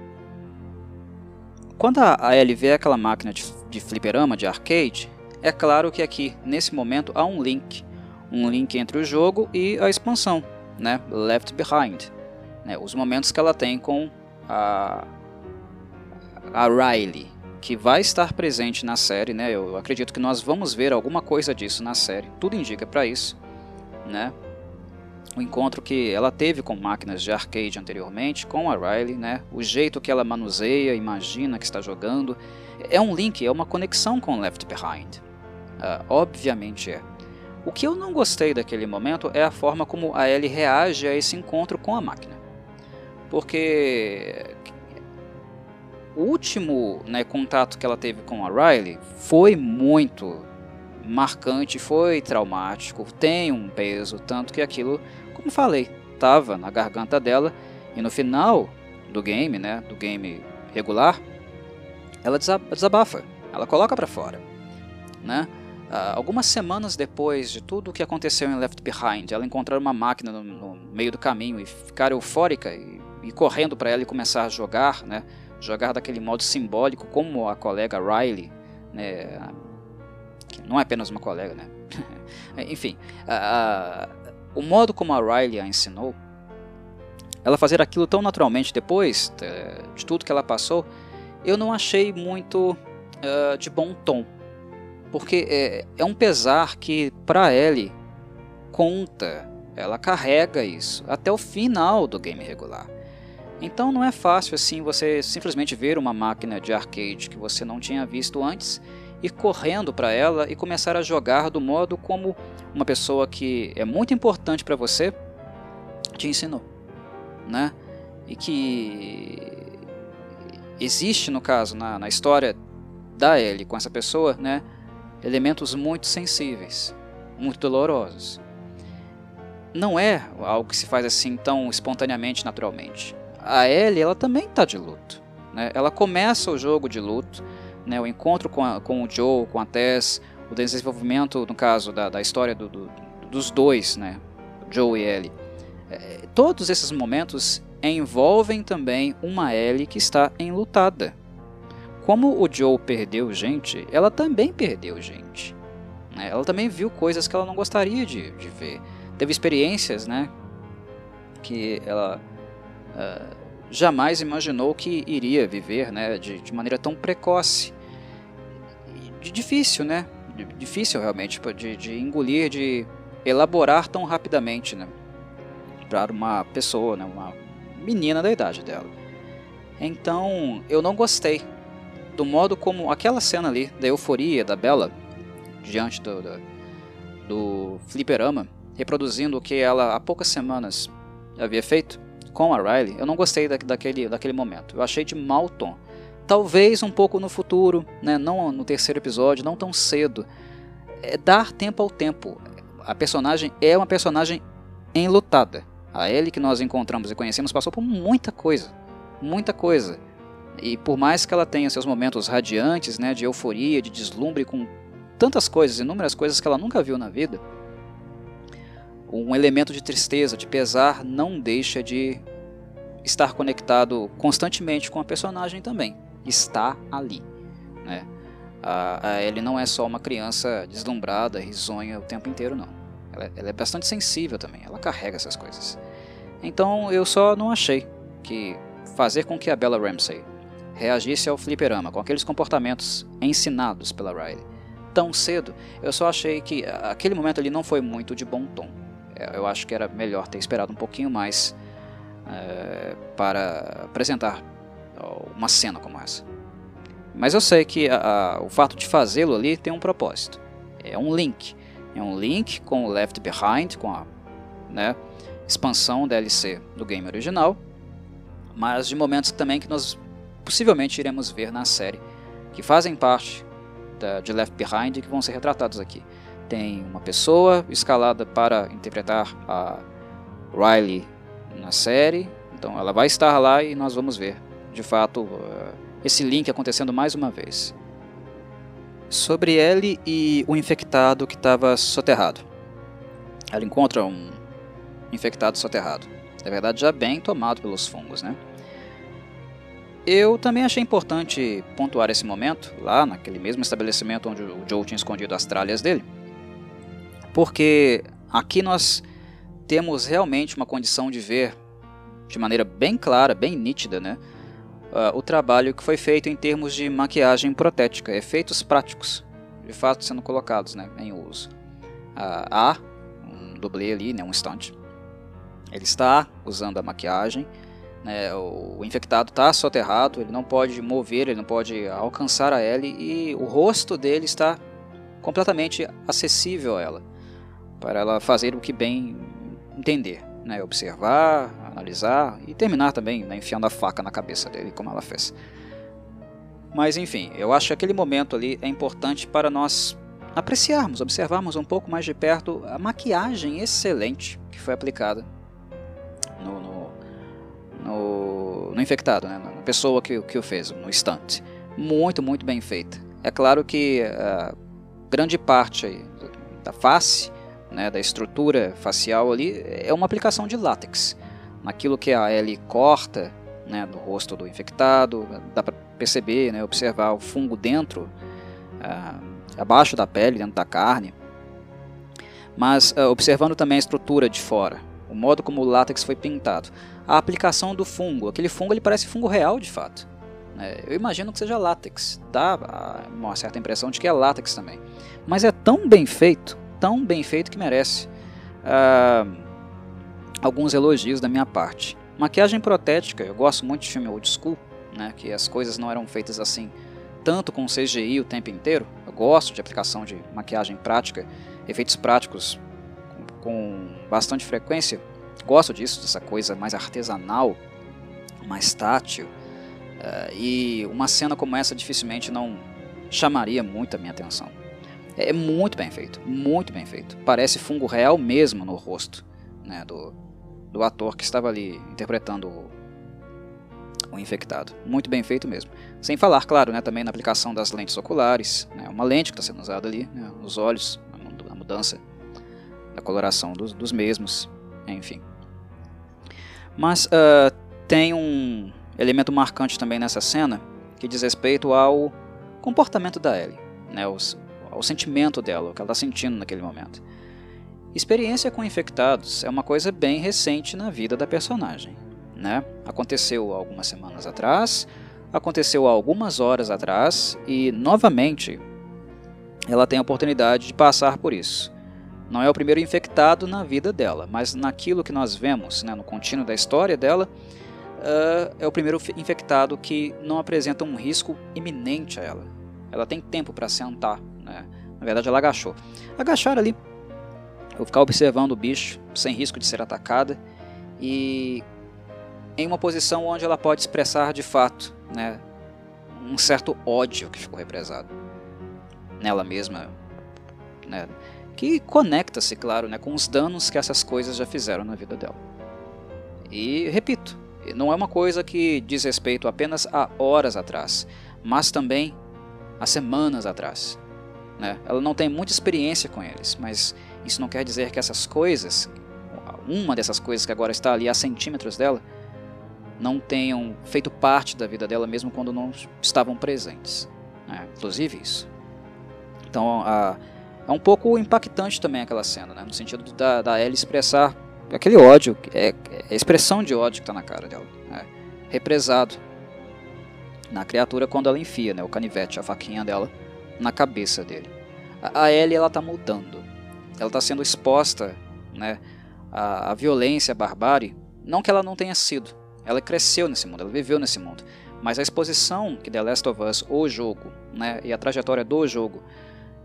quando a, a Ellie vê aquela máquina de, de fliperama, de arcade, é claro que aqui, nesse momento, há um link. Um link entre o jogo e a expansão, né? Left Behind. Né? Os momentos que ela tem com a, a Riley, que vai estar presente na série, né? Eu acredito que nós vamos ver alguma coisa disso na série. Tudo indica para isso, né? O encontro que ela teve com máquinas de arcade anteriormente, com a Riley, né? O jeito que ela manuseia, imagina que está jogando, é um link, é uma conexão com Left Behind. Uh, obviamente é. O que eu não gostei daquele momento é a forma como a Ellie reage a esse encontro com a máquina. Porque o último né, contato que ela teve com a Riley foi muito marcante, foi traumático, tem um peso, tanto que aquilo, como falei, estava na garganta dela e no final do game, né, do game regular, ela desabafa, ela coloca para fora, né? Uh, algumas semanas depois de tudo o que aconteceu em Left Behind, ela encontrar uma máquina no, no meio do caminho e ficar eufórica e, e correndo para ela e começar a jogar, né? Jogar daquele modo simbólico, como a colega Riley, né, que não é apenas uma colega, né? enfim, a, a, o modo como a Riley a ensinou, ela fazer aquilo tão naturalmente depois de, de tudo que ela passou, eu não achei muito uh, de bom tom, porque é, é um pesar que para Ellie conta, ela carrega isso até o final do game regular. Então não é fácil assim você simplesmente ver uma máquina de arcade que você não tinha visto antes e correndo para ela e começar a jogar do modo como uma pessoa que é muito importante para você te ensinou, né? E que existe no caso na, na história da Ellie com essa pessoa, né? Elementos muito sensíveis, muito dolorosos. Não é algo que se faz assim tão espontaneamente, naturalmente a Ellie ela também está de luto. Né? Ela começa o jogo de luto, né? o encontro com, a, com o Joe, com a Tess, o desenvolvimento, no caso da, da história do, do, dos dois, né? Joe e Ellie. É, todos esses momentos envolvem também uma Ellie que está enlutada. Como o Joe perdeu gente, ela também perdeu gente. Né? Ela também viu coisas que ela não gostaria de, de ver. Teve experiências né, que ela uh, jamais imaginou que iria viver né, de, de maneira tão precoce. De difícil, né? De, difícil realmente de, de engolir, de elaborar tão rapidamente, né? Para uma pessoa, né? Uma menina da idade dela. Então, eu não gostei do modo como aquela cena ali, da euforia da Bella, diante do, do, do fliperama, reproduzindo o que ela há poucas semanas havia feito com a Riley, eu não gostei da, daquele, daquele momento. Eu achei de mau tom. Talvez um pouco no futuro, né, não no terceiro episódio, não tão cedo. É dar tempo ao tempo. A personagem é uma personagem enlutada. A Ellie que nós encontramos e conhecemos passou por muita coisa. Muita coisa. E por mais que ela tenha seus momentos radiantes, né, de euforia, de deslumbre com tantas coisas, inúmeras coisas que ela nunca viu na vida, um elemento de tristeza, de pesar, não deixa de estar conectado constantemente com a personagem também. Está ali. Né? A, a Ellie não é só uma criança deslumbrada, risonha o tempo inteiro, não. Ela, ela é bastante sensível também, ela carrega essas coisas. Então eu só não achei que fazer com que a Bella Ramsey reagisse ao fliperama com aqueles comportamentos ensinados pela Riley tão cedo, eu só achei que aquele momento ali não foi muito de bom tom. É, eu acho que era melhor ter esperado um pouquinho mais é, para apresentar uma cena como essa. Mas eu sei que a, a, o fato de fazê-lo ali tem um propósito. É um link. É um link com o Left Behind, com a né, expansão DLC do game original, mas de momentos também que nós possivelmente iremos ver na série, que fazem parte da, de Left Behind e que vão ser retratados aqui tem uma pessoa escalada para interpretar a Riley na série. Então ela vai estar lá e nós vamos ver, de fato, uh, esse link acontecendo mais uma vez. Sobre ele e o infectado que estava soterrado. Ela encontra um infectado soterrado. Na verdade, já bem tomado pelos fungos, né? Eu também achei importante pontuar esse momento, lá naquele mesmo estabelecimento onde o Joe tinha escondido as tralhas dele porque aqui nós temos realmente uma condição de ver de maneira bem clara, bem nítida, né, uh, o trabalho que foi feito em termos de maquiagem protética, efeitos práticos, de fato sendo colocados né, em uso. Uh, há um dublê ali, né, um stunt. Ele está usando a maquiagem, né, o, o infectado está soterrado, ele não pode mover, ele não pode alcançar a Ellie e o rosto dele está completamente acessível a ela para ela fazer o que bem entender, né? observar, analisar e terminar também né? enfiando a faca na cabeça dele, como ela fez. Mas enfim, eu acho que aquele momento ali é importante para nós apreciarmos, observarmos um pouco mais de perto a maquiagem excelente que foi aplicada no, no, no, no infectado, né? na pessoa que, que o fez, no estante. Muito, muito bem feita. É claro que uh, grande parte da face né, da estrutura facial ali é uma aplicação de látex. Naquilo que a Ellie corta né, do rosto do infectado, dá para perceber, né, observar o fungo dentro, uh, abaixo da pele, dentro da carne. Mas uh, observando também a estrutura de fora, o modo como o látex foi pintado, a aplicação do fungo, aquele fungo ele parece fungo real de fato. Né. Eu imagino que seja látex, dá uma certa impressão de que é látex também. Mas é tão bem feito tão bem feito que merece uh, alguns elogios da minha parte. Maquiagem protética, eu gosto muito de filme old school, né, que as coisas não eram feitas assim, tanto com CGI o tempo inteiro. Eu gosto de aplicação de maquiagem prática, efeitos práticos com, bastante frequência. Gosto disso, dessa coisa mais artesanal, mais tátil. Uh, e uma cena como essa dificilmente não chamaria muito a minha atenção. É muito bem feito, muito bem feito. Parece fungo real mesmo no rosto né, do, do ator que estava ali interpretando o, o infectado. Muito bem feito mesmo. Sem falar, claro, né, também na aplicação das lentes oculares, né, uma lente que está sendo usada ali, né, os olhos, a mudança da coloração dos, dos mesmos, enfim. Mas uh, tem um elemento marcante também nessa cena que diz respeito ao comportamento da Ellie. Né, os, ao sentimento dela, o que ela está sentindo naquele momento. Experiência com infectados é uma coisa bem recente na vida da personagem. Né? Aconteceu algumas semanas atrás, aconteceu algumas horas atrás e novamente ela tem a oportunidade de passar por isso. Não é o primeiro infectado na vida dela, mas naquilo que nós vemos, né, no contínuo da história dela, uh, é o primeiro infectado que não apresenta um risco iminente a ela. Ela tem tempo para sentar. Né? Na verdade, ela agachou. Agachar ali, vou ficar observando o bicho, sem risco de ser atacada, e em uma posição onde ela pode expressar de fato né, um certo ódio que ficou represado nela mesma, né, que conecta-se, claro, né, com os danos que essas coisas já fizeram na vida dela. E repito, não é uma coisa que diz respeito apenas a horas atrás, mas também a semanas atrás. Né? Ela não tem muita experiência com eles, mas isso não quer dizer que essas coisas, uma dessas coisas que agora está ali a centímetros dela, não tenham feito parte da vida dela mesmo quando não estavam presentes. Né? Inclusive isso. Então a, é um pouco impactante também aquela cena, né? no sentido da, da Ellie expressar aquele ódio, é, é expressão de ódio que está na cara dela, né? represado na criatura quando ela enfia né, o canivete, a faquinha dela, na cabeça dele. A, Ellie ela está mudando, ela está sendo exposta né, à, à violência, à barbárie, não que ela não tenha sido, ela cresceu nesse mundo, ela viveu nesse mundo, mas a exposição que The Last of Us, o jogo, né, e a trajetória do jogo,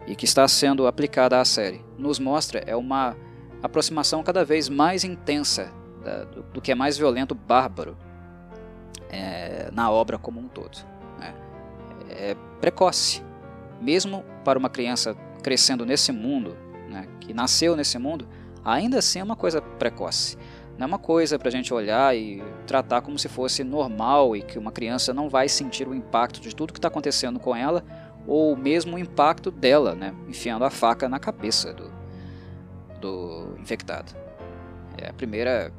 e que está sendo aplicada à série, nos mostra é uma aproximação cada vez mais intensa da, do, do, que é mais violento, bárbaro, é, na obra como um todo. Né? É precoce, mesmo para uma criança crescendo nesse mundo, né, que nasceu nesse mundo, ainda assim é uma coisa precoce. Não é uma coisa para a gente olhar e tratar como se fosse normal e que uma criança não vai sentir o impacto de tudo que está acontecendo com ela ou mesmo o impacto dela, né, enfiando a faca na cabeça do, do infectado. É a primeira,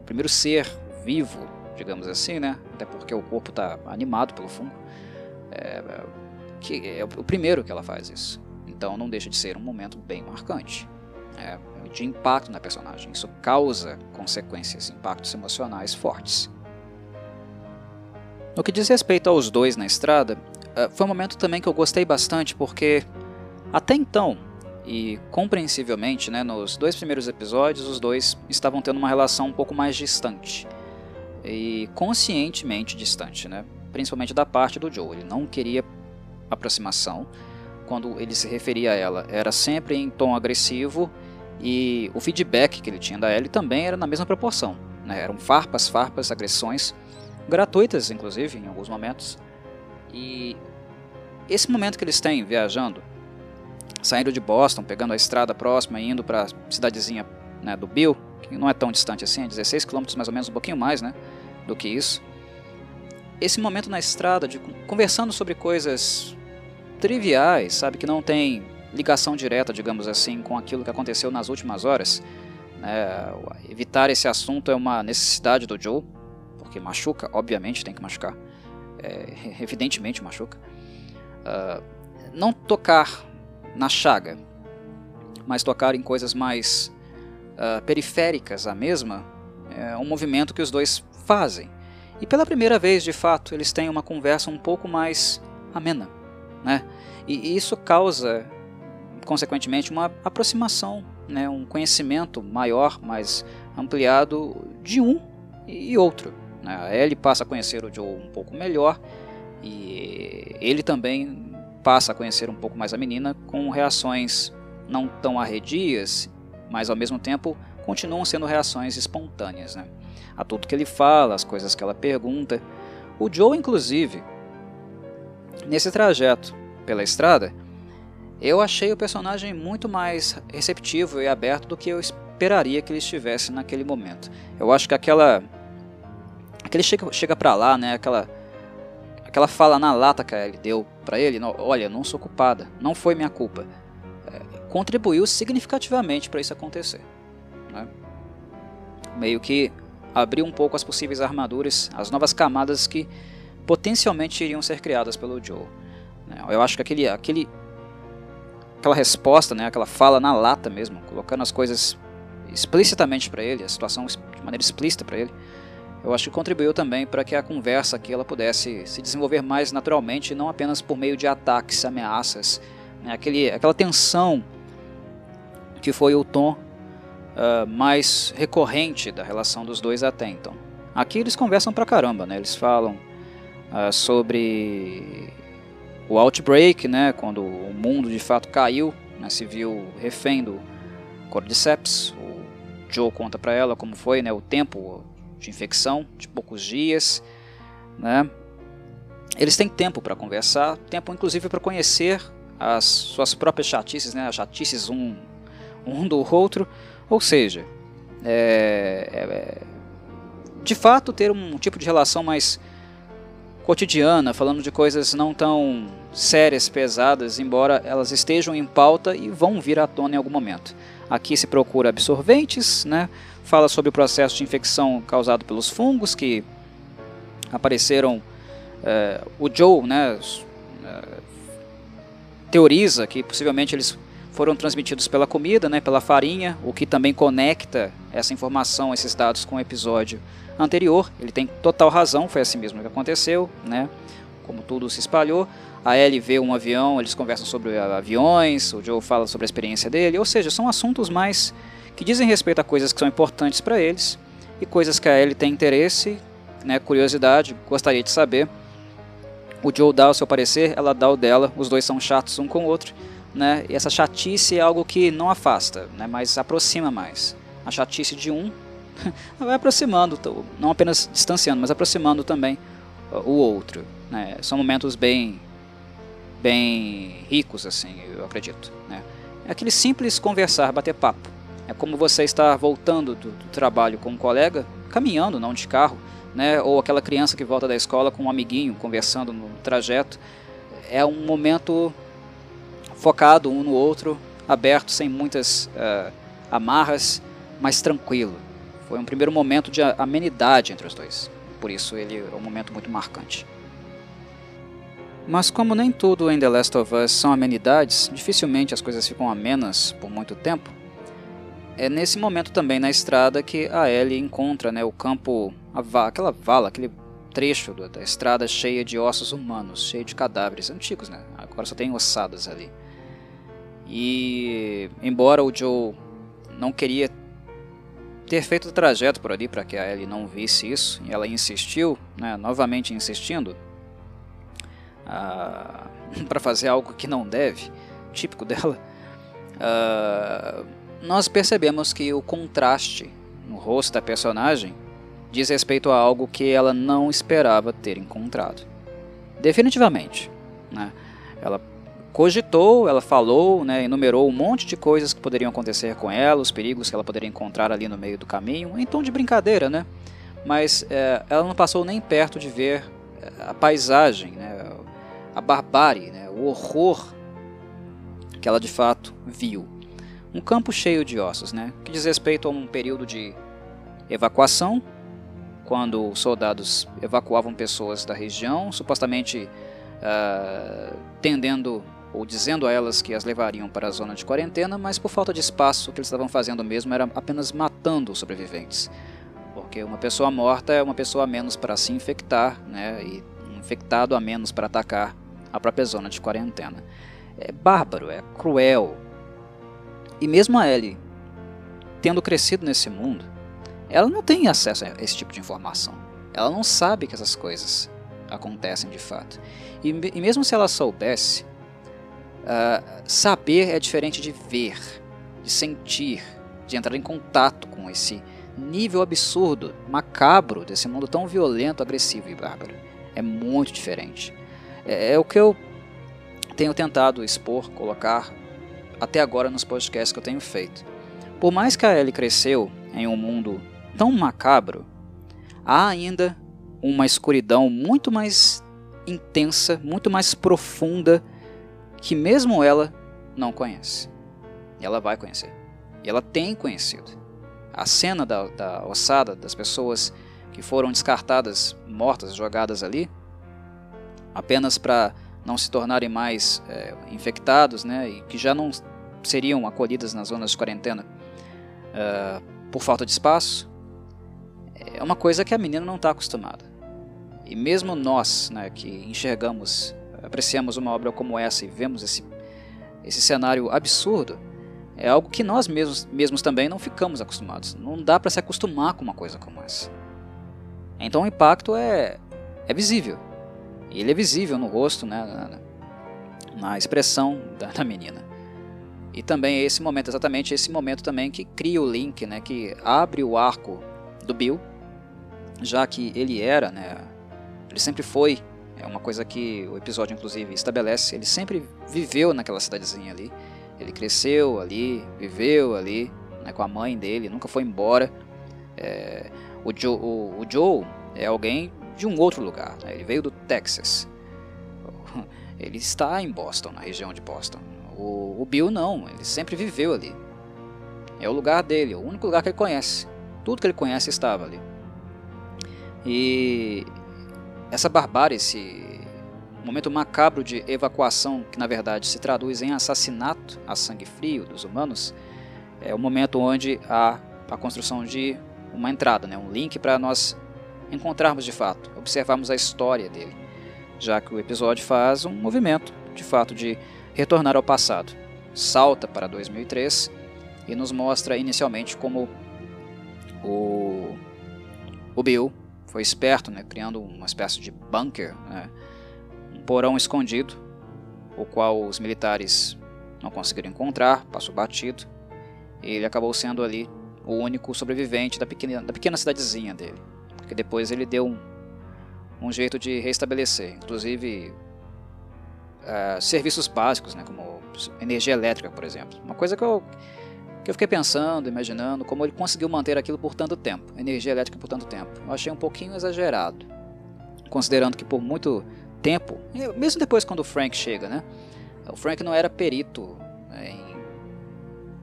o primeiro ser vivo, digamos assim, né, até porque o corpo está animado pelo fungo, é, que é o primeiro que ela faz isso. Então não deixa de ser um momento bem marcante. É, de impacto na personagem. Isso causa consequências, impactos emocionais fortes. No que diz respeito aos dois na estrada, eh, foi um momento também que eu gostei bastante porque até então, e compreensivelmente, né, nos dois primeiros episódios, os dois estavam tendo uma relação um pouco mais distante. E conscientemente distante, né? principalmente da parte do Joe. Ele não queria aproximação. Quando ele se referia a ela, era sempre em tom agressivo e o feedback que ele tinha da Ellie também era na mesma proporção. Né? Eram farpas, farpas, agressões, gratuitas inclusive em alguns momentos. E esse momento que eles têm viajando, saindo de Boston, pegando a estrada próxima e indo para a cidadezinha né, do Bill, que não é tão distante assim, é 16 km mais ou menos, um pouquinho mais né, do que isso. Esse momento na estrada, de conversando sobre coisas triviais, sabe, que não tem ligação direta, digamos assim, com aquilo que aconteceu nas últimas horas. Né? Evitar esse assunto é uma necessidade do Joe, porque machuca, obviamente tem que machucar, é, evidentemente machuca. Uh, não tocar na chaga, mas tocar em coisas mais uh, periféricas à mesma, é um movimento que os dois fazem. E pela primeira vez, de fato, eles têm uma conversa um pouco mais amena. Né? E isso causa consequentemente, uma aproximação, né, um conhecimento maior, mais ampliado de um e outro. Né? A Ellie passa a conhecer o Joe um pouco melhor e ele também passa a conhecer um pouco mais a menina com reações não tão arredias, mas ao mesmo tempo continuam sendo reações espontâneas. Né? A tudo que ele fala, as coisas que ela pergunta. O Joe, inclusive, nesse trajeto pela estrada, eu achei o personagem muito mais receptivo e aberto do que eu esperaria que ele estivesse naquele momento. Eu acho que aquela aquele chega chega para lá, né, aquela aquela fala na lata que ele deu para ele, olha, não sou culpada, não foi minha culpa, é, contribuiu significativamente para isso acontecer. Né? Meio que abriu um pouco as possíveis armaduras, as novas camadas que potencialmente iriam ser criadas pelo Joe. Né? Eu acho que aquele, aquele aquela resposta, né, aquela fala na lata mesmo, colocando as coisas explicitamente para ele, a situação de maneira explícita para ele, eu acho que contribuiu também para que a conversa aqui ela pudesse se desenvolver mais naturalmente, não apenas por meio de ataques, ameaças, né, aquele, aquela tensão que foi o tom uh, mais recorrente da relação dos dois até então. Aqui eles conversam pra caramba, né? Eles falam uh, sobre o outbreak, né? Quando o mundo de fato caiu, né? se viu refém do Cordyceps. O Joe conta para ela como foi, né? O tempo de infecção de poucos dias, né? Eles têm tempo para conversar, tempo inclusive para conhecer as suas próprias chatices, né? As chatices um, um do outro, ou seja, é, é, de fato ter um tipo de relação mais cotidiana, falando de coisas não tão sérias, pesadas, embora elas estejam em pauta e vão vir à tona em algum momento. Aqui se procura absorventes, né? fala sobre o processo de infecção causado pelos fungos que apareceram. É, o Joe né, é, teoriza que possivelmente eles foram transmitidos pela comida, né, pela farinha, o que também conecta essa informação, esses dados com o episódio anterior. Ele tem total razão, foi assim mesmo que aconteceu, né, como tudo se espalhou. A Ellie vê um avião, eles conversam sobre aviões, o Joe fala sobre a experiência dele, ou seja, são assuntos mais que dizem respeito a coisas que são importantes para eles e coisas que a Ellie tem interesse, né, curiosidade, gostaria de saber. O Joe dá o seu parecer, ela dá o dela, os dois são chatos um com o outro né? E essa chatice é algo que não afasta, né? Mas aproxima mais. A chatice de um vai aproximando, não apenas distanciando, mas aproximando também uh, o outro. Né? São momentos bem, bem ricos, assim, eu acredito. Né? É aquele simples conversar, bater papo. É como você estar voltando do, do trabalho com um colega, caminhando, não de carro, né? Ou aquela criança que volta da escola com um amiguinho, conversando no trajeto. É um momento focado um no outro, aberto, sem muitas uh, amarras, mas tranquilo. Foi um primeiro momento de amenidade entre os dois. Por isso ele é um momento muito marcante. Mas como nem tudo em The Last of Us são amenidades, dificilmente as coisas ficam amenas por muito tempo. É nesse momento também na estrada que a Ellie encontra né, o campo, va aquela vala, aquele trecho da estrada cheia de ossos humanos, cheio de cadáveres antigos, né? Agora só tem ossadas ali. E embora o Joe não queria ter feito o trajeto por ali para que a Ellie não visse isso, e ela insistiu, né, novamente insistindo, uh, para fazer algo que não deve, típico dela, uh, nós percebemos que o contraste no rosto da personagem diz respeito a algo que ela não esperava ter encontrado. Definitivamente. Né? Ela cogitou, ela falou, né, enumerou um monte de coisas que poderiam acontecer com ela, os perigos que ela poderia encontrar ali no meio do caminho, em tom de brincadeira, né? Mas é, ela não passou nem perto de ver é, a paisagem, né, a barbárie, né, o horror que ela de fato viu. Um campo cheio de ossos, né, que diz respeito a um período de evacuação, quando os soldados evacuavam pessoas da região, supostamente uh, tendendo ou dizendo a elas que as levariam para a zona de quarentena, mas por falta de espaço, o que eles estavam fazendo mesmo era apenas matando os sobreviventes. Porque uma pessoa morta é uma pessoa a menos para se infectar, né, e um infectado a menos para atacar a própria zona de quarentena. É bárbaro, é cruel. E mesmo a Ellie, tendo crescido nesse mundo, ela não tem acesso a esse tipo de informação. Ela não sabe que essas coisas acontecem de fato. E, e mesmo se ela soubesse, Uh, saber é diferente de ver, de sentir, de entrar em contato com esse nível absurdo, macabro desse mundo tão violento, agressivo e bárbaro. É muito diferente. É, é o que eu tenho tentado expor, colocar até agora nos podcasts que eu tenho feito. Por mais que a Ellie cresceu em um mundo tão macabro, há ainda uma escuridão muito mais intensa, muito mais profunda que mesmo ela não conhece. Ela vai conhecer. E ela tem conhecido. A cena da, da ossada das pessoas que foram descartadas, mortas, jogadas ali, apenas para não se tornarem mais é, infectados, né, e que já não seriam acolhidas nas zonas de quarentena uh, por falta de espaço, é uma coisa que a menina não está acostumada. E mesmo nós, né, que enxergamos apreciamos uma obra como essa e vemos esse, esse cenário absurdo, é algo que nós mesmos, mesmos também não ficamos acostumados. Não dá para se acostumar com uma coisa como essa. Então o impacto é, é visível. Ele é visível no rosto, né, na, na expressão da, da, menina. E também é esse momento, exatamente esse momento também que cria o link, né, que abre o arco do Bill, já que ele era, né, ele sempre foi, é uma coisa que o episódio inclusive estabelece, ele sempre viveu naquela cidadezinha ali. Ele cresceu ali, viveu ali, né, com a mãe dele, nunca foi embora. É, o, Joe, o, o, Joe é alguém de um outro lugar, né, ele veio do Texas. Ele está em Boston, na região de Boston. O, o Bill não, ele sempre viveu ali. É o lugar dele, o único lugar que ele conhece. Tudo que ele conhece estava ali. E essa barbárie, esse momento macabro de evacuação, que na verdade se traduz em assassinato a sangue frio dos humanos, é o momento onde há a construção de uma entrada, né, um link para nós encontrarmos de fato, observarmos a história dele, já que o episódio faz um movimento, de fato, de retornar ao passado. Salta para 2003 e nos mostra inicialmente como o, o Bill foi esperto, né, criando uma espécie de bunker, né, um porão escondido, o qual os militares não conseguiram encontrar, passou batido, e ele acabou sendo ali o único sobrevivente da pequena, da pequena cidadezinha dele, que depois ele deu um, um jeito de restabelecer, inclusive uh, serviços básicos, né, como energia elétrica, por exemplo. Uma coisa que eu que eu fiquei pensando, imaginando como ele conseguiu manter aquilo por tanto tempo, energia elétrica por tanto tempo. Eu achei um pouquinho exagerado, considerando que por muito tempo, mesmo depois quando o Frank chega, né? O Frank não era perito né, em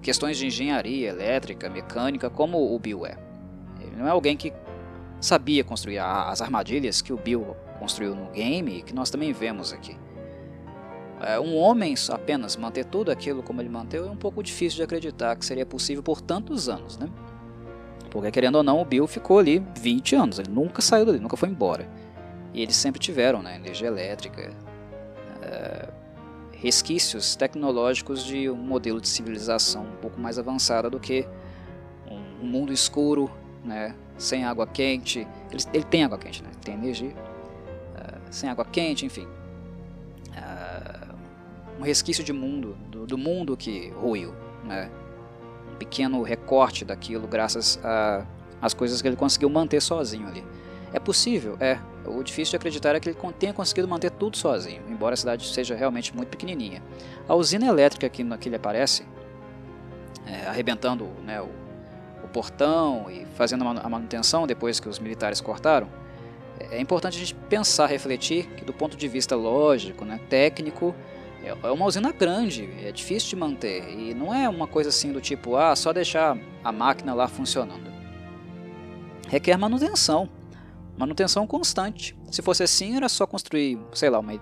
questões de engenharia elétrica, mecânica, como o Bill é. Ele não é alguém que sabia construir as armadilhas que o Bill construiu no game e que nós também vemos aqui. É, um homem apenas manter tudo aquilo como ele manteve é um pouco difícil de acreditar que seria possível por tantos anos, né? Porque querendo ou não, o Bill ficou ali 20 anos, ele nunca saiu dali, nunca foi embora. E eles sempre tiveram né, energia elétrica, é, resquícios tecnológicos de um modelo de civilização um pouco mais avançada do que um, mundo escuro, né, sem água quente. Ele, ele tem água quente, né, tem energia, é, sem água quente, enfim um resquício de mundo, do, do mundo que ruiu, né? Um pequeno recorte daquilo graças às coisas que ele conseguiu manter sozinho ali. É possível? É. O difícil de acreditar é que ele tenha conseguido manter tudo sozinho, embora a cidade seja realmente muito pequenininha. A usina elétrica que, que ele aparece, é, arrebentando né, o, o, portão e fazendo a manutenção depois que os militares cortaram, é, é importante a gente pensar, refletir que do ponto de vista lógico, né, técnico, é, é uma usina grande, é difícil de manter e não é uma coisa assim do tipo, ah, só deixar a máquina lá funcionando. Requer manutenção, manutenção constante. Se fosse assim, era só construir, sei lá, uma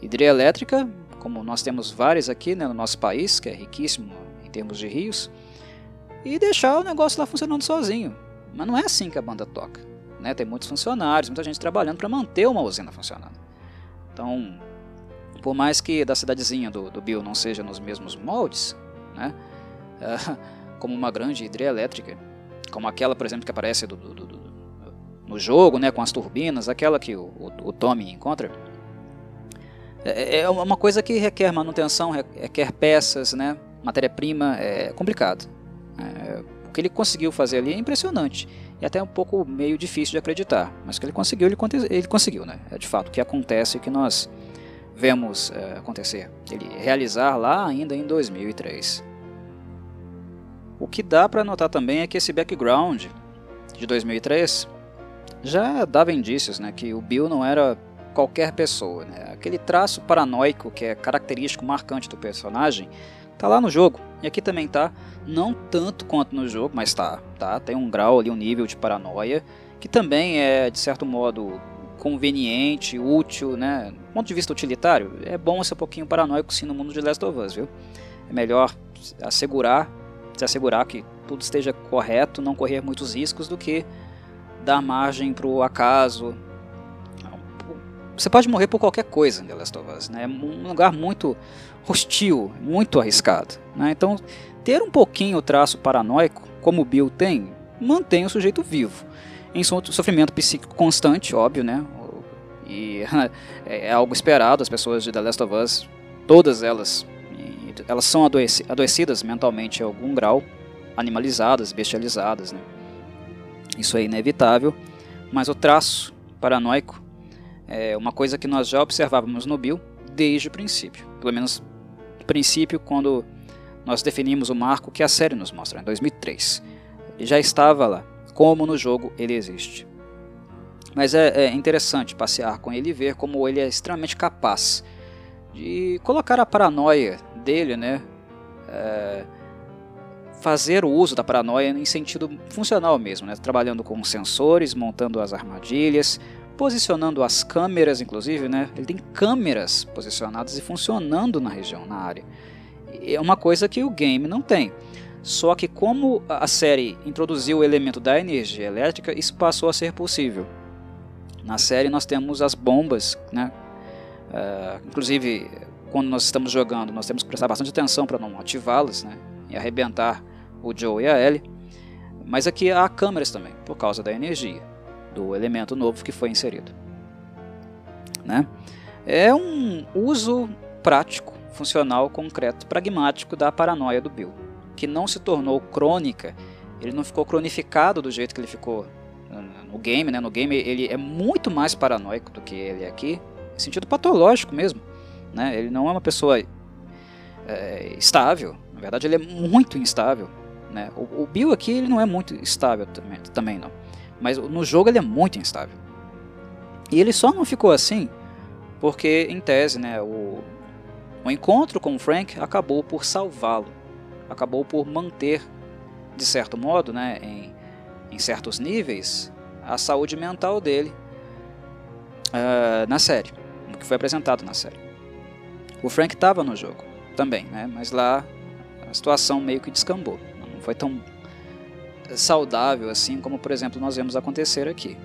hidrelétrica, como nós temos várias aqui né, no nosso país, que é riquíssimo em termos de rios, e deixar o negócio lá funcionando sozinho. Mas não é assim que a banda toca. Né? Tem muitos funcionários, muita gente trabalhando para manter uma usina funcionando. Então, por mais que da cidadezinha do, do Bill não seja nos mesmos moldes, né, uh, como uma grande hidrelétrica, como aquela, por exemplo, que aparece do, do, do, no jogo, né, com as turbinas, aquela que o, o, o Tommy encontra, é, é, uma coisa que requer manutenção, requer peças, né, matéria-prima, é complicado. É, o que ele conseguiu fazer ali é impressionante e até um pouco meio difícil de acreditar, mas que ele conseguiu, ele, ele conseguiu, né? É de fato o que acontece que nós vemos é, acontecer, ele realizar lá ainda em 2003. O que dá para notar também é que esse background de 2003 já dava indícios né, que o Bill não era qualquer pessoa. Né? Aquele traço paranoico que é característico, marcante do personagem, tá lá no jogo. E aqui também tá, não tanto quanto no jogo, mas tá, tá. Tem um grau ali, um nível de paranoia, que também é, de certo modo, conveniente, útil, né? Ponto de vista utilitário, é bom ser um pouquinho paranoico sim no mundo de Last of Us, viu? É melhor assegurar, se assegurar que tudo esteja correto, não correr muitos riscos do que dar margem para o acaso. você pode morrer por qualquer coisa em The Last of Us. Né? É um lugar muito hostil, muito arriscado. Né? Então, ter um pouquinho o traço paranoico, como o Bill tem, mantém o sujeito vivo. Em sofrimento psíquico constante, óbvio, né? E é algo esperado, as pessoas de The Last of Us, todas elas, elas são adoecidas mentalmente a algum grau, animalizadas, bestializadas, né? Isso é inevitável, mas o traço paranoico é uma coisa que nós já observávamos no Bill desde o princípio. Pelo menos no princípio, quando nós definimos o marco que a série nos mostra, em 2003. Ele já estava lá, como no jogo ele existe. Mas é, é interessante passear com ele e ver como ele é extremamente capaz de colocar a paranoia dele, né? É, fazer o uso da paranoia em sentido funcional mesmo, né? trabalhando com sensores, montando as armadilhas, posicionando as câmeras, inclusive, né? Ele tem câmeras posicionadas e funcionando na região, na área. É uma coisa que o game não tem. Só que como a série introduziu o elemento da energia elétrica, isso passou a ser possível. Na série nós temos as bombas, né? Uh, inclusive quando nós estamos jogando, nós temos que prestar bastante atenção para não ativá-las, né? E arrebentar o Joe e a Ellie. Mas aqui há câmeras também, por causa da energia do elemento novo que foi inserido. Né? É um uso prático, funcional, concreto, pragmático da paranoia do Bill, que não se tornou crônica, ele não ficou cronificado do jeito que ele ficou no game, né? No game ele é muito mais paranoico do que ele é aqui, em sentido patológico mesmo, né? Ele não é uma pessoa é, estável, na verdade ele é muito instável, né? O, o Bill aqui ele não é muito estável também, também não. Mas no jogo ele é muito instável. E ele só não ficou assim porque, em tese, né, o, o encontro com o Frank acabou por salvá-lo. Acabou por manter, de certo modo, né, em, em certos níveis, a saúde mental dele uh, na série. O que foi apresentado na série. O Frank estava no jogo também, né, mas lá a situação meio que descambou. Não foi tão saudável, assim como, por exemplo, nós vemos acontecer aqui.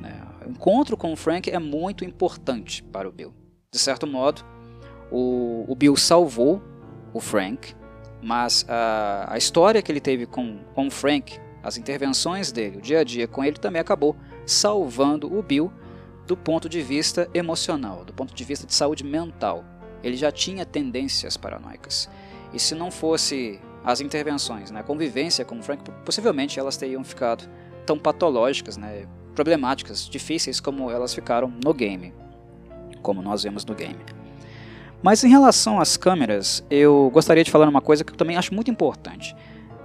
Né? O encontro com o Frank é muito importante para o Bill. De certo modo, o, o Bill salvou o Frank, mas a, a história que ele teve com, com o Frank, as intervenções dele, o dia a dia com ele, também acabou salvando o Bill do ponto de vista emocional, do ponto de vista de saúde mental. Ele já tinha tendências paranoicas. E se não fosse as intervenções, né, a convivência com o Frank, possivelmente elas teriam ficado tão patológicas, né, problemáticas, difíceis como elas ficaram no game, como nós vemos no game. Mas em relação às câmeras, eu gostaria de falar uma coisa que eu também acho muito importante.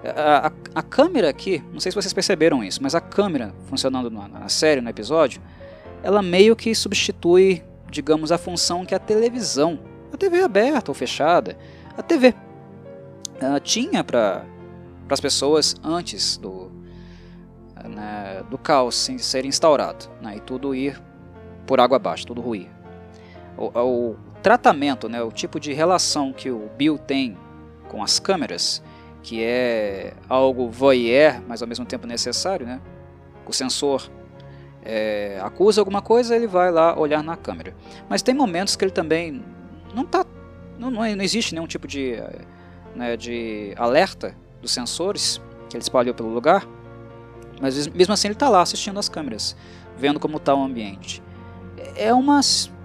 A, a, câmera aqui, não sei se vocês perceberam isso, mas a câmera funcionando na, na série, no episódio, ela meio que substitui, digamos, a função que a televisão, a TV aberta ou fechada, a TV uh, tinha para as pessoas antes do, né, do caos ser instaurado né, e tudo ir por água abaixo, tudo ruir. O, o, tratamento, né, o tipo de relação que o Bill tem com as câmeras, que é algo voyeur, mas ao mesmo tempo necessário, né? O sensor é, acusa alguma coisa, ele vai lá olhar na câmera. Mas tem momentos que ele também não tá, não, não existe nenhum tipo de né, de alerta dos sensores que ele espalhou pelo lugar, mas mesmo assim ele está lá assistindo as câmeras, vendo como está o ambiente. É uma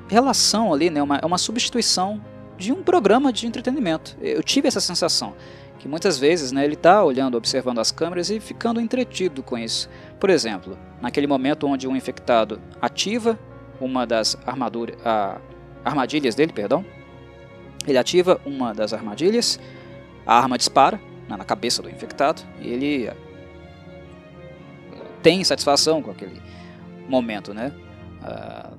relação ali, né, uma, é uma substituição de um programa de entretenimento. Eu tive essa sensação que muitas vezes né, ele está olhando, observando as câmeras e ficando entretido com isso. Por exemplo, naquele momento onde um infectado ativa uma das armaduras, armadilhas dele, perdão, ele ativa uma das armadilhas a arma dispara né, na cabeça do infectado e ele eh, tem satisfação com aquele momento, né? Uh,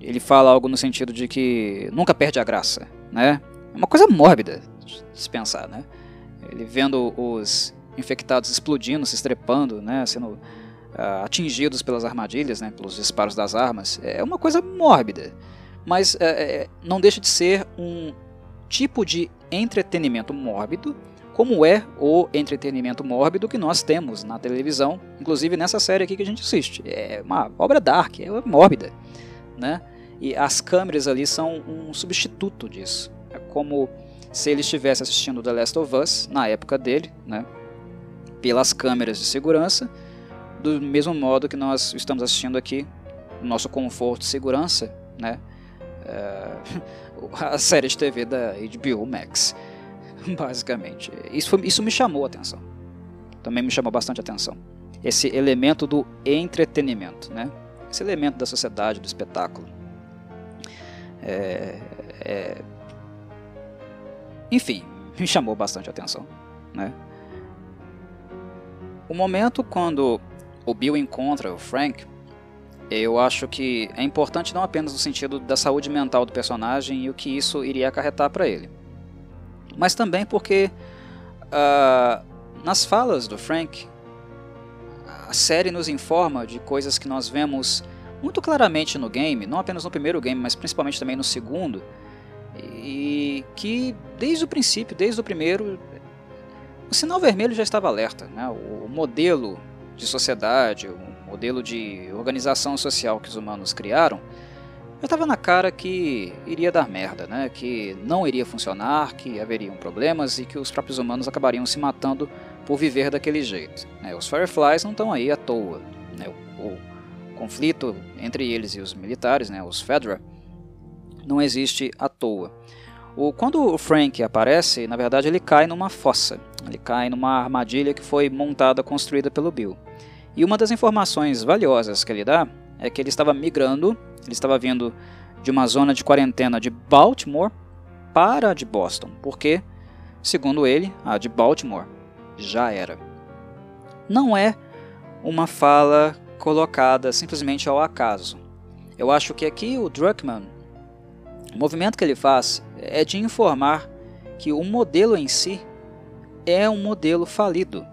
ele fala algo no sentido de que nunca perde a graça, né? É uma coisa mórbida de se pensar, né? Ele vendo os infectados explodindo, se estrepando, né? Sendo uh, atingidos pelas armadilhas, né? Pelos disparos das armas, é uma coisa mórbida, mas uh, não deixa de ser um tipo de entretenimento mórbido, como é o entretenimento mórbido que nós temos na televisão, inclusive nessa série aqui que a gente assiste. É uma obra dark, é mórbida, né? E as câmeras ali são um substituto disso. É como se ele estivesse assistindo The Last of Us na época dele, né? Pelas câmeras de segurança, do mesmo modo que nós estamos assistindo aqui, no nosso conforto e segurança, né? É, a série de TV da HBO Max, basicamente. Isso, foi, isso me chamou a atenção. Também me chamou bastante a atenção. Esse elemento do entretenimento, né? Esse elemento da sociedade, do espetáculo. É, é, enfim, me chamou bastante atenção, né? O momento quando o Bill encontra o Frank, eu acho que é importante não apenas no sentido da saúde mental do personagem e o que isso iria acarretar para ele, mas também porque uh, nas falas do Frank, a série nos informa de coisas que nós vemos muito claramente no game, não apenas no primeiro game, mas principalmente também no segundo, e que desde o princípio, desde o primeiro, o sinal vermelho já estava alerta. Né? O modelo de sociedade, o modelo de organização social que os humanos criaram, já estava na cara que iria dar merda, né? que não iria funcionar, que haveriam problemas e que os próprios humanos acabariam se matando por viver daquele jeito. Né? Os Fireflies não estão aí à toa. Né? O, o, conflito entre eles e os militares, né? os Fedra, não existe à toa. O, quando o Frank aparece, na verdade ele cai numa fossa. Ele cai numa armadilha que foi montada, construída pelo Bill. E uma das informações valiosas que ele dá é que ele estava migrando, ele estava vindo de uma zona de quarentena de Baltimore para a de Boston, porque, segundo ele, a de Baltimore já era. Não é uma fala colocada simplesmente ao acaso. Eu acho que aqui o Druckmann, o movimento que ele faz é de informar que o modelo em si é um modelo falido.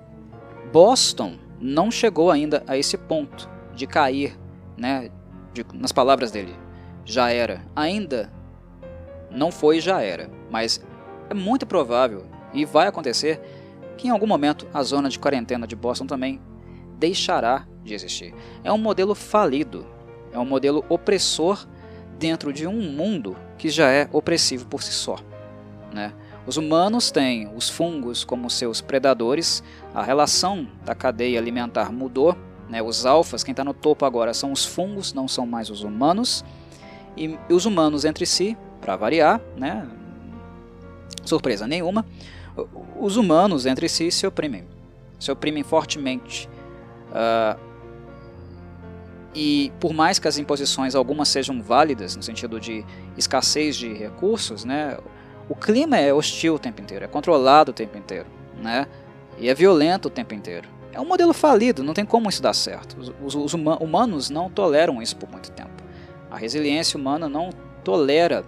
Boston não chegou ainda a esse ponto de cair, né, de, nas palavras dele, já era. Ainda não foi já era, mas é muito provável e vai acontecer que em algum momento a zona de quarentena de Boston também deixará de existir. É um modelo falido, é um modelo opressor dentro de um mundo que já é opressivo por si só. Né? Os humanos têm os fungos como seus predadores, a relação da cadeia alimentar mudou, né? os alfas, quem está no topo agora são os fungos, não são mais os humanos, e os humanos entre si, para variar, né? surpresa nenhuma, os humanos entre si se oprimem, se oprimem fortemente. Uh, e por mais que as imposições algumas sejam válidas no sentido de escassez de recursos, né, o clima é hostil o tempo inteiro, é controlado o tempo inteiro, né? E é violento o tempo inteiro. É um modelo falido, não tem como isso dar certo. Os, os, os humanos não toleram isso por muito tempo. A resiliência humana não tolera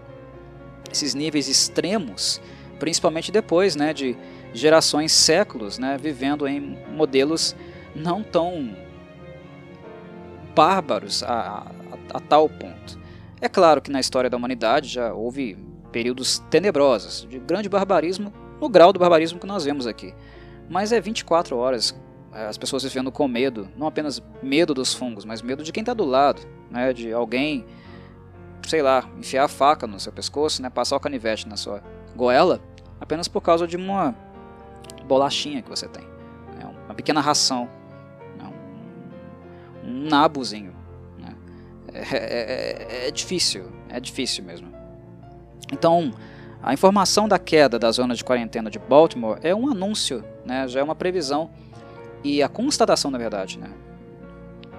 esses níveis extremos, principalmente depois, né, de gerações, séculos, né, vivendo em modelos não tão bárbaros a, a, a tal ponto. É claro que na história da humanidade já houve períodos tenebrosos, de grande barbarismo, no grau do barbarismo que nós vemos aqui. Mas é 24 horas é, as pessoas vivendo com medo, não apenas medo dos fungos, mas medo de quem está do lado, né, de alguém, sei lá, enfiar a faca no seu pescoço, né, passar o canivete na sua goela, apenas por causa de uma bolachinha que você tem, né, uma pequena ração, um, nabozinho. Né, é, é, é, é difícil, é difícil mesmo. Então, a informação da queda da zona de quarentena de Baltimore é um anúncio, né? já é uma previsão e a constatação, na verdade. Está né?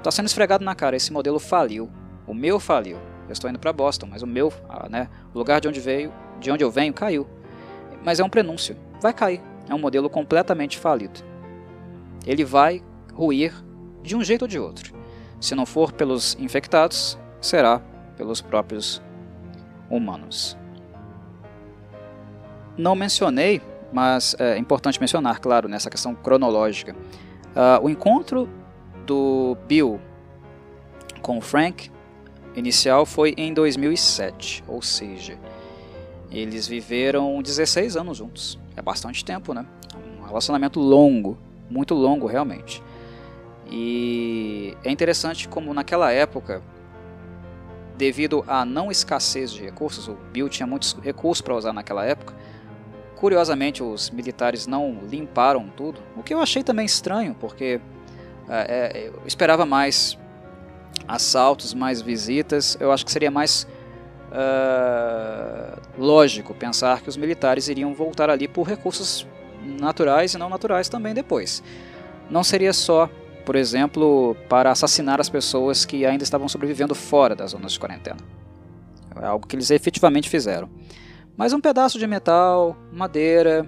Tá sendo esfregado na cara, esse modelo faliu, o meu faliu. Eu estou indo para Boston, mas o meu, né, o lugar de onde veio, de onde eu venho, caiu. Mas é um prenúncio, vai cair. É um modelo completamente falido. Ele vai ruir de um jeito ou de outro. Se não for pelos infectados, será pelos próprios humanos. Não mencionei, mas é importante mencionar, claro, nessa questão cronológica. Uh, o encontro do Bill com o Frank inicial foi em 2007, ou seja, eles viveram 16 anos juntos. É bastante tempo, né? Um relacionamento longo, muito longo realmente. E é interessante como naquela época devido à não escassez de recursos, o Bill tinha muitos recursos para usar naquela época. Curiosamente, os militares não limparam tudo, o que eu achei também estranho, porque é, eu esperava mais assaltos, mais visitas. Eu acho que seria mais uh, lógico pensar que os militares iriam voltar ali por recursos naturais e não naturais também depois. Não seria só por exemplo, para assassinar as pessoas que ainda estavam sobrevivendo fora das zonas de quarentena. É algo que eles efetivamente fizeram. Mas um pedaço de metal, madeira,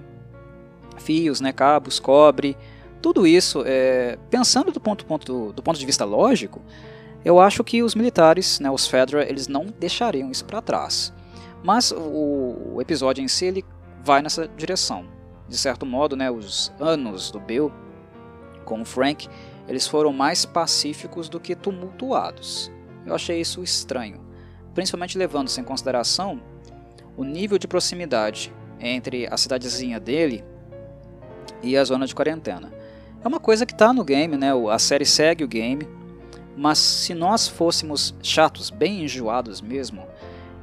fios, né, cabos, cobre, tudo isso, é, pensando do ponto, ponto, do ponto de vista lógico, eu acho que os militares, né, os Fedra, eles não deixariam isso para trás. Mas o, o, episódio em si ele vai nessa direção. De certo modo, né, os anos do Bill com o Frank eles foram mais pacíficos do que tumultuados. Eu achei isso estranho, principalmente levando-se em consideração o nível de proximidade entre a cidadezinha dele e a zona de quarentena. É uma coisa que está no game, né? a série segue o game, mas se nós fôssemos chatos, bem enjoados mesmo,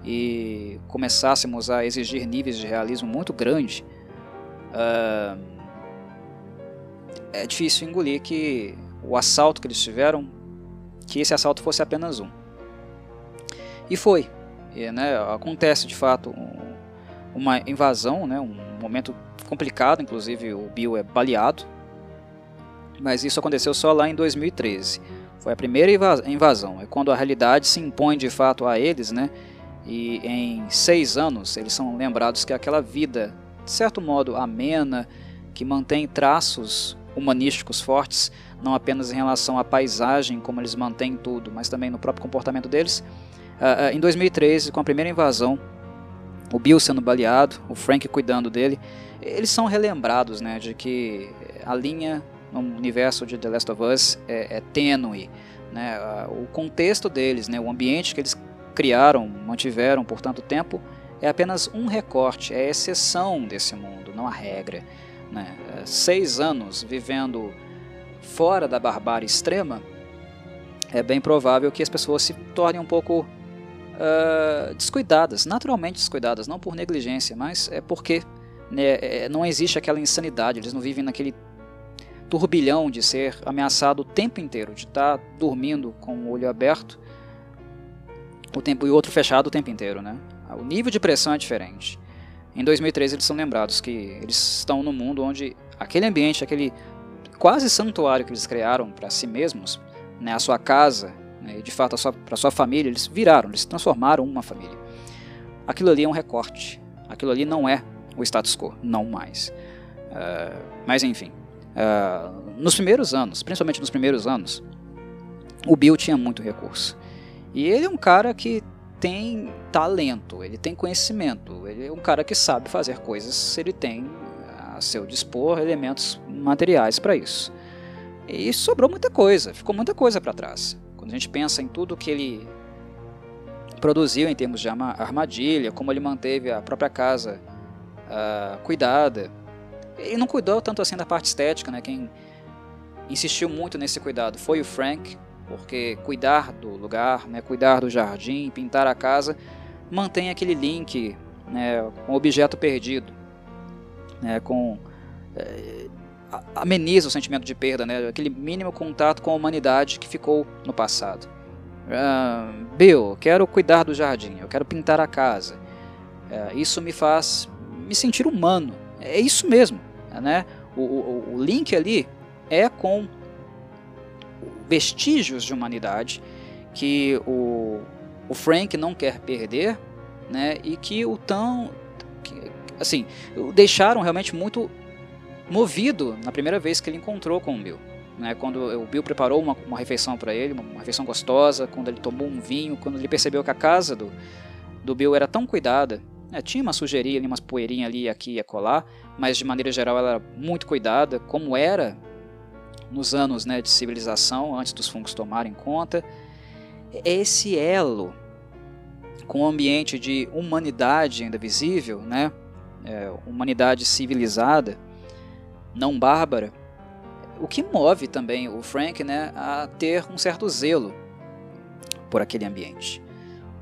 e começássemos a exigir níveis de realismo muito grande, uh, é difícil engolir que o assalto que eles tiveram, que esse assalto fosse apenas um. E foi. E, né, acontece de fato um, uma invasão, né, um momento complicado, inclusive o Bill é baleado. Mas isso aconteceu só lá em 2013. Foi a primeira invasão. É quando a realidade se impõe de fato a eles, né? E em seis anos eles são lembrados que aquela vida, de certo modo, amena, que mantém traços humanísticos fortes, não apenas em relação à paisagem, como eles mantêm tudo, mas também no próprio comportamento deles. Uh, uh, em 2013, com a primeira invasão, o Bill sendo baleado, o Frank cuidando dele, eles são relembrados né, de que a linha no universo de The Last of Us é, é tênue. Né, uh, o contexto deles, né, o ambiente que eles criaram, mantiveram por tanto tempo, é apenas um recorte, é a exceção desse mundo, não a regra. Né? Seis anos vivendo fora da barbárie extrema, é bem provável que as pessoas se tornem um pouco uh, descuidadas, naturalmente descuidadas, não por negligência, mas é porque né, é, não existe aquela insanidade, eles não vivem naquele turbilhão de ser ameaçado o tempo inteiro, de estar dormindo com o olho aberto o tempo e o outro fechado o tempo inteiro, né? O nível de pressão é diferente. Em 2013 eles são lembrados que eles estão no mundo onde aquele ambiente, aquele quase santuário que eles criaram para si mesmos, né, a sua casa, né, e de fato para sua família, eles viraram, eles transformaram uma família. Aquilo ali é um recorte, aquilo ali não é o status quo, não mais. Uh, mas enfim, uh, nos primeiros anos, principalmente nos primeiros anos, o Bill tinha muito recurso. E ele é um cara que tem talento, ele tem conhecimento, ele é um cara que sabe fazer coisas se ele tem a seu dispor elementos materiais para isso. E sobrou muita coisa, ficou muita coisa para trás. Quando a gente pensa em tudo que ele produziu em termos de armadilha, como ele manteve a própria casa uh, cuidada, ele não cuidou tanto assim da parte estética, né? Quem insistiu muito nesse cuidado foi o Frank, porque cuidar do lugar, né, cuidar do jardim, pintar a casa, mantém aquele link né, com o objeto perdido né, com é, ameniza o sentimento de perda, né, aquele mínimo contato com a humanidade que ficou no passado. Uh, Bill, quero cuidar do jardim, eu quero pintar a casa. Uh, isso me faz me sentir humano. É isso mesmo, né? O, o, o link ali é com vestígios de humanidade que o, o Frank não quer perder, né? E que o tão assim, deixaram realmente muito movido na primeira vez que ele encontrou com o Bill. Né, quando o Bill preparou uma, uma refeição para ele, uma, refeição gostosa, quando ele tomou um vinho, quando ele percebeu que a casa do, do Bill era tão cuidada, né, tinha uma sujeirinha ali, umas poeirinhas ali aqui e acolá, mas de maneira geral ela era muito cuidada, como era nos anos né, de civilização, antes dos fungos tomarem conta. Esse elo com o ambiente de humanidade ainda visível, né, é, humanidade civilizada, não bárbara, o que move também o Frank né, a ter um certo zelo por aquele ambiente.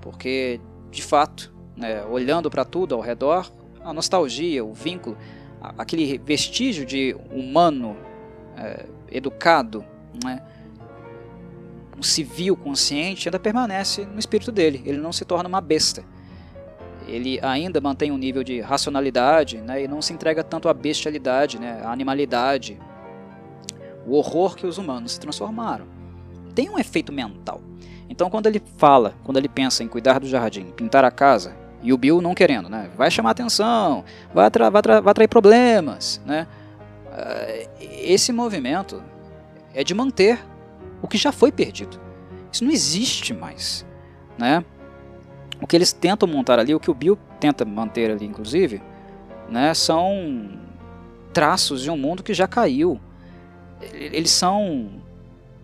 porque de fato, né, olhando para tudo ao redor, a nostalgia, o vínculo, aquele vestígio de humano é, educado, né, um civil consciente ainda permanece no espírito dele. Ele não se torna uma besta. Ele ainda mantém um nível de racionalidade né, e não se entrega tanto à bestialidade, né, à animalidade, o horror que os humanos se transformaram. Tem um efeito mental. Então, quando ele fala, quando ele pensa em cuidar do jardim, pintar a casa, e o Bill não querendo, né? Vai chamar atenção, vai, atra vai, vai atrair problemas, né? Esse movimento é de manter o que já foi perdido. Isso não existe mais, né? O que eles tentam montar ali, o que o Bill tenta manter ali, inclusive, né? São traços de um mundo que já caiu. Eles são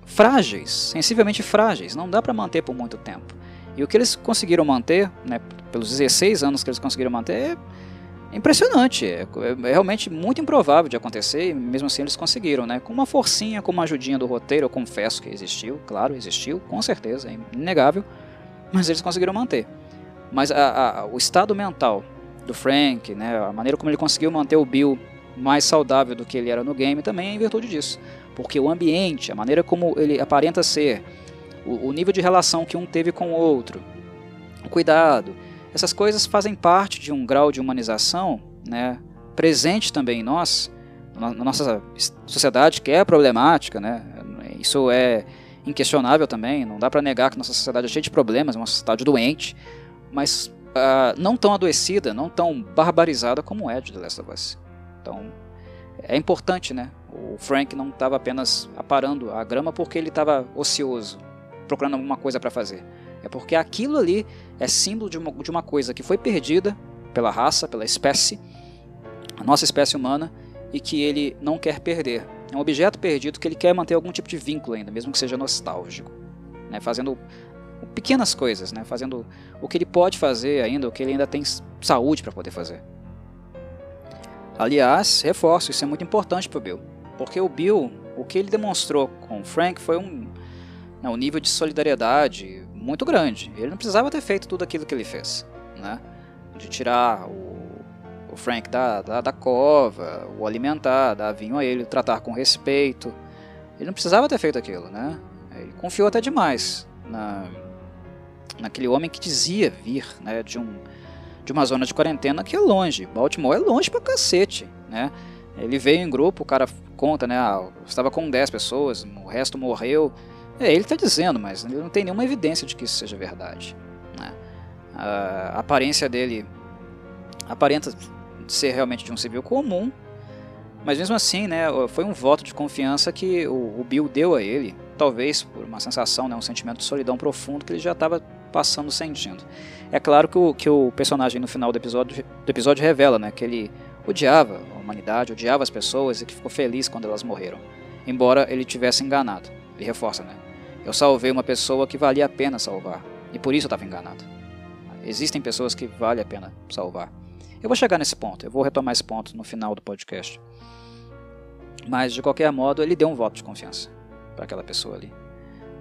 frágeis, sensivelmente frágeis. Não dá para manter por muito tempo. E o que eles conseguiram manter, né, pelos 16 anos que eles conseguiram manter, é impressionante. É, é, realmente muito improvável de acontecer, e mesmo assim eles conseguiram. Né? Com uma forcinha, com uma ajudinha do roteiro, eu confesso que existiu, claro, existiu, com certeza, é inegável, mas eles conseguiram manter. Mas a, a, o estado mental do Frank, né, a maneira como ele conseguiu manter o Bill mais saudável do que ele era no game, também é em virtude disso. Porque o ambiente, a maneira como ele aparenta ser, o, o nível de relação que um teve com o outro, o cuidado, essas coisas fazem parte de um grau de humanização né, presente também em nós, na nossa sociedade que é problemática, né? Isso é inquestionável também, não dá para negar que nossa sociedade é cheia de problemas, é uma sociedade doente, mas uh, não tão adoecida, não tão barbarizada como é de The Last of Us. Então, é importante, né? O Frank não estava apenas aparando a grama porque ele estava ocioso, procurando alguma coisa para fazer. É porque aquilo ali é símbolo de uma, de uma coisa que foi perdida pela raça, pela espécie, a nossa espécie humana, e que ele não quer perder. É um objeto perdido que ele quer manter algum tipo de vínculo ainda, mesmo que seja nostálgico. Né? Fazendo pequenas coisas, né? fazendo o que ele pode fazer ainda, o que ele ainda tem saúde para poder fazer. Aliás, reforço, isso é muito importante para o Bill, porque o Bill, o que ele demonstrou com o Frank foi um, né, um nível de solidariedade muito grande. Ele não precisava ter feito tudo aquilo que ele fez, né? De tirar o, o Frank da, da, da, cova, o alimentar, dar vinho a ele, tratar com respeito. Ele não precisava ter feito aquilo, né? Ele confiou até demais na, naquele homem que dizia vir, né? De um de uma zona de quarentena que é longe. Baltimore é longe pra cacete, né? Ele veio em grupo, o cara conta, né? Ah, estava com 10 pessoas, o resto morreu. É, ele está dizendo, mas ele não tem nenhuma evidência de que isso seja verdade. Né? A aparência dele aparenta ser realmente de um civil comum, mas mesmo assim, né, foi um voto de confiança que o, o Bill deu a ele, talvez por uma sensação, né, um sentimento de solidão profundo que ele já estava passando sentindo. É claro que o, que o personagem no final do episódio, do episódio revela né, que ele odiava a humanidade, odiava as pessoas e que ficou feliz quando elas morreram, embora ele tivesse enganado. Ele reforça, né? Eu salvei uma pessoa que valia a pena salvar. E por isso eu estava enganado. Existem pessoas que vale a pena salvar. Eu vou chegar nesse ponto, eu vou retomar esse ponto no final do podcast. Mas de qualquer modo, ele deu um voto de confiança para aquela pessoa ali.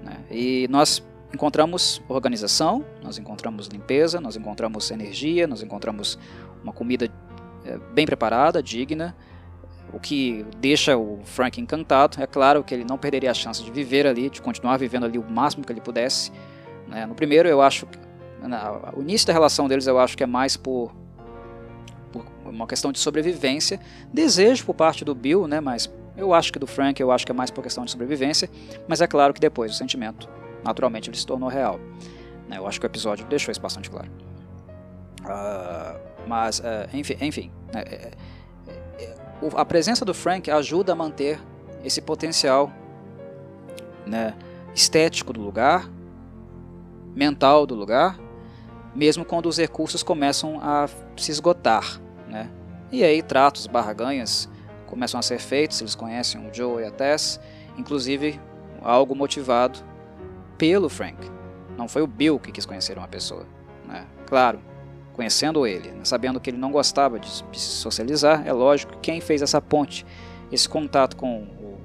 Né? E nós encontramos organização, nós encontramos limpeza, nós encontramos energia, nós encontramos uma comida é, bem preparada, digna, o que deixa o Frank encantado. É claro que ele não perderia a chance de viver ali, de continuar vivendo ali o máximo que ele pudesse. Né? No primeiro, eu acho que o início da relação deles eu acho que é mais por, por, uma questão de sobrevivência, desejo por parte do Bill, né? Mas eu acho que do Frank eu acho que é mais por questão de sobrevivência. Mas é claro que depois o sentimento, naturalmente, ele se tornou real. Né? Eu acho que o episódio deixou isso bastante claro. Uh, mas, uh, enfim, enfim né? É, a presença do Frank ajuda a manter esse potencial né, estético do lugar, mental do lugar, mesmo quando os recursos começam a se esgotar. Né? E aí tratos, barganhas começam a ser feitos, eles conhecem o Joe e a Tess, inclusive algo motivado pelo Frank. Não foi o Bill que quis conhecer uma pessoa. Né? Claro, conhecendo ele, sabendo que ele não gostava de, de socializar, é lógico que quem fez essa ponte, esse contato com o,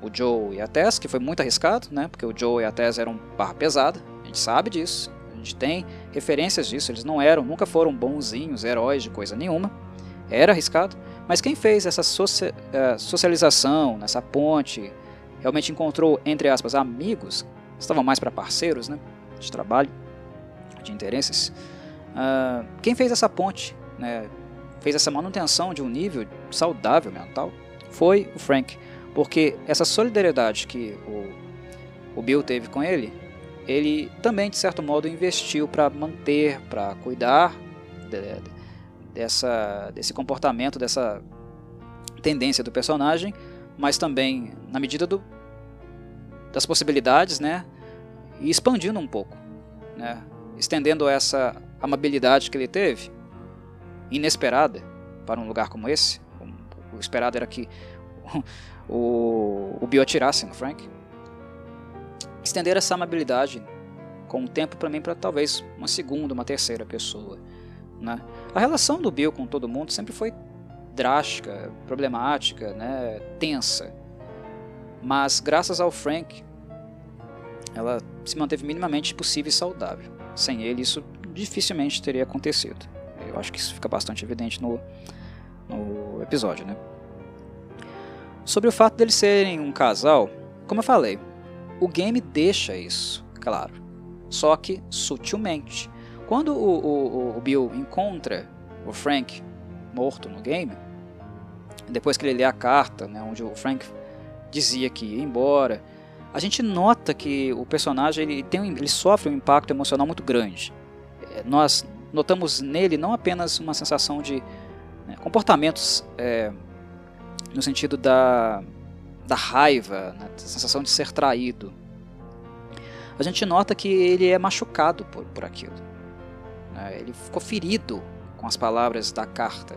o Joe e a Tess, que foi muito arriscado, né? Porque o Joe e a Tess eram barra pesada, a gente sabe disso, gente tem referências disso, eles não eram, nunca foram bonzinhos, heróis de coisa nenhuma. Era arriscado, mas quem fez essa eh, socialização, nessa ponte, realmente encontrou, entre aspas, amigos, estavam mais para parceiros, né, de trabalho, de interesses. Uh, quem fez essa ponte, né, fez essa manutenção de um nível saudável mental, foi o Frank, porque essa solidariedade que o, o Bill teve com ele, ele também de certo modo investiu para manter, para cuidar de, de, dessa, desse comportamento, dessa tendência do personagem, mas também na medida do, das possibilidades, né, e expandindo um pouco, né, estendendo essa amabilidade que ele teve, inesperada para um lugar como esse. O esperado era que o, o Bill atirasse no Frank. Estender essa amabilidade com o tempo para mim para talvez uma segunda, uma terceira pessoa. Né? A relação do Bill com todo mundo sempre foi drástica, problemática, né? tensa. Mas graças ao Frank, ela se manteve minimamente possível e saudável. Sem ele, isso dificilmente teria acontecido. Eu acho que isso fica bastante evidente no, no episódio, né? Sobre o fato deles serem um casal, como eu falei, o game deixa isso, claro. Só que sutilmente. Quando o, o, o Bill encontra o Frank morto no game, depois que ele lê a carta, né, onde o Frank dizia que ia embora, a gente nota que o personagem ele, tem, ele sofre um impacto emocional muito grande. Nós notamos nele não apenas uma sensação de né, comportamentos é, no sentido da, da raiva, né, da sensação de ser traído. A gente nota que ele é machucado por, por aquilo. Né, ele ficou ferido com as palavras da carta.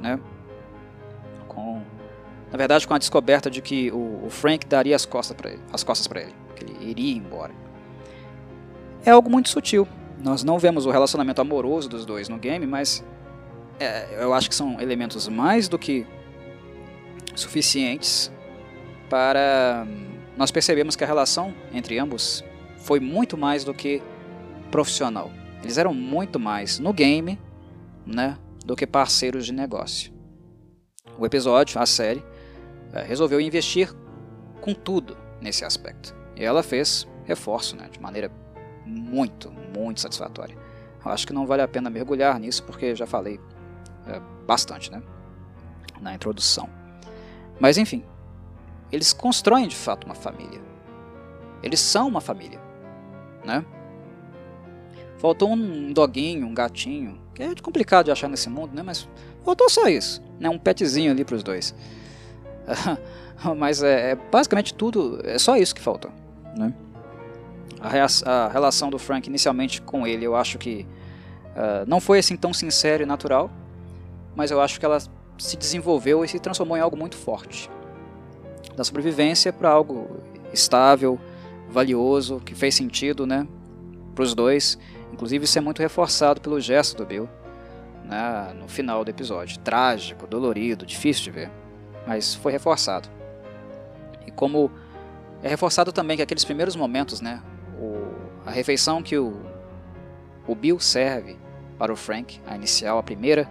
Né? Com, na verdade, com a descoberta de que o, o Frank daria as costas para ele, as costas para ele, que ele iria embora. É algo muito sutil, nós não vemos o relacionamento amoroso dos dois no game, mas é, eu acho que são elementos mais do que suficientes para nós percebemos que a relação entre ambos foi muito mais do que profissional. Eles eram muito mais no game, né, do que parceiros de negócio. O episódio, a série, é, resolveu investir com tudo nesse aspecto. E ela fez reforço, né, de maneira muito, muito satisfatória. Eu acho que não vale a pena mergulhar nisso porque já falei é, bastante né, na introdução. Mas enfim, eles constroem de fato uma família. Eles são uma família. Né? Faltou um doguinho, um gatinho, que é complicado de achar nesse mundo, né? mas faltou só isso. Né? Um petzinho ali para os dois. mas é, é, basicamente tudo, é só isso que falta. Né? A, relação do Frank inicialmente com ele, eu acho que uh, não foi assim tão sincera e natural, mas eu acho que ela se desenvolveu e se transformou em algo muito forte. Da sobrevivência para algo estável, valioso, que fez sentido, né, para os dois. Inclusive isso é muito reforçado pelo gesto do Bill, né, no final do episódio. Trágico, dolorido, difícil de ver, mas foi reforçado. E como é reforçado também que aqueles primeiros momentos, né, a refeição que o, o Bill serve para o Frank, a inicial, a primeira,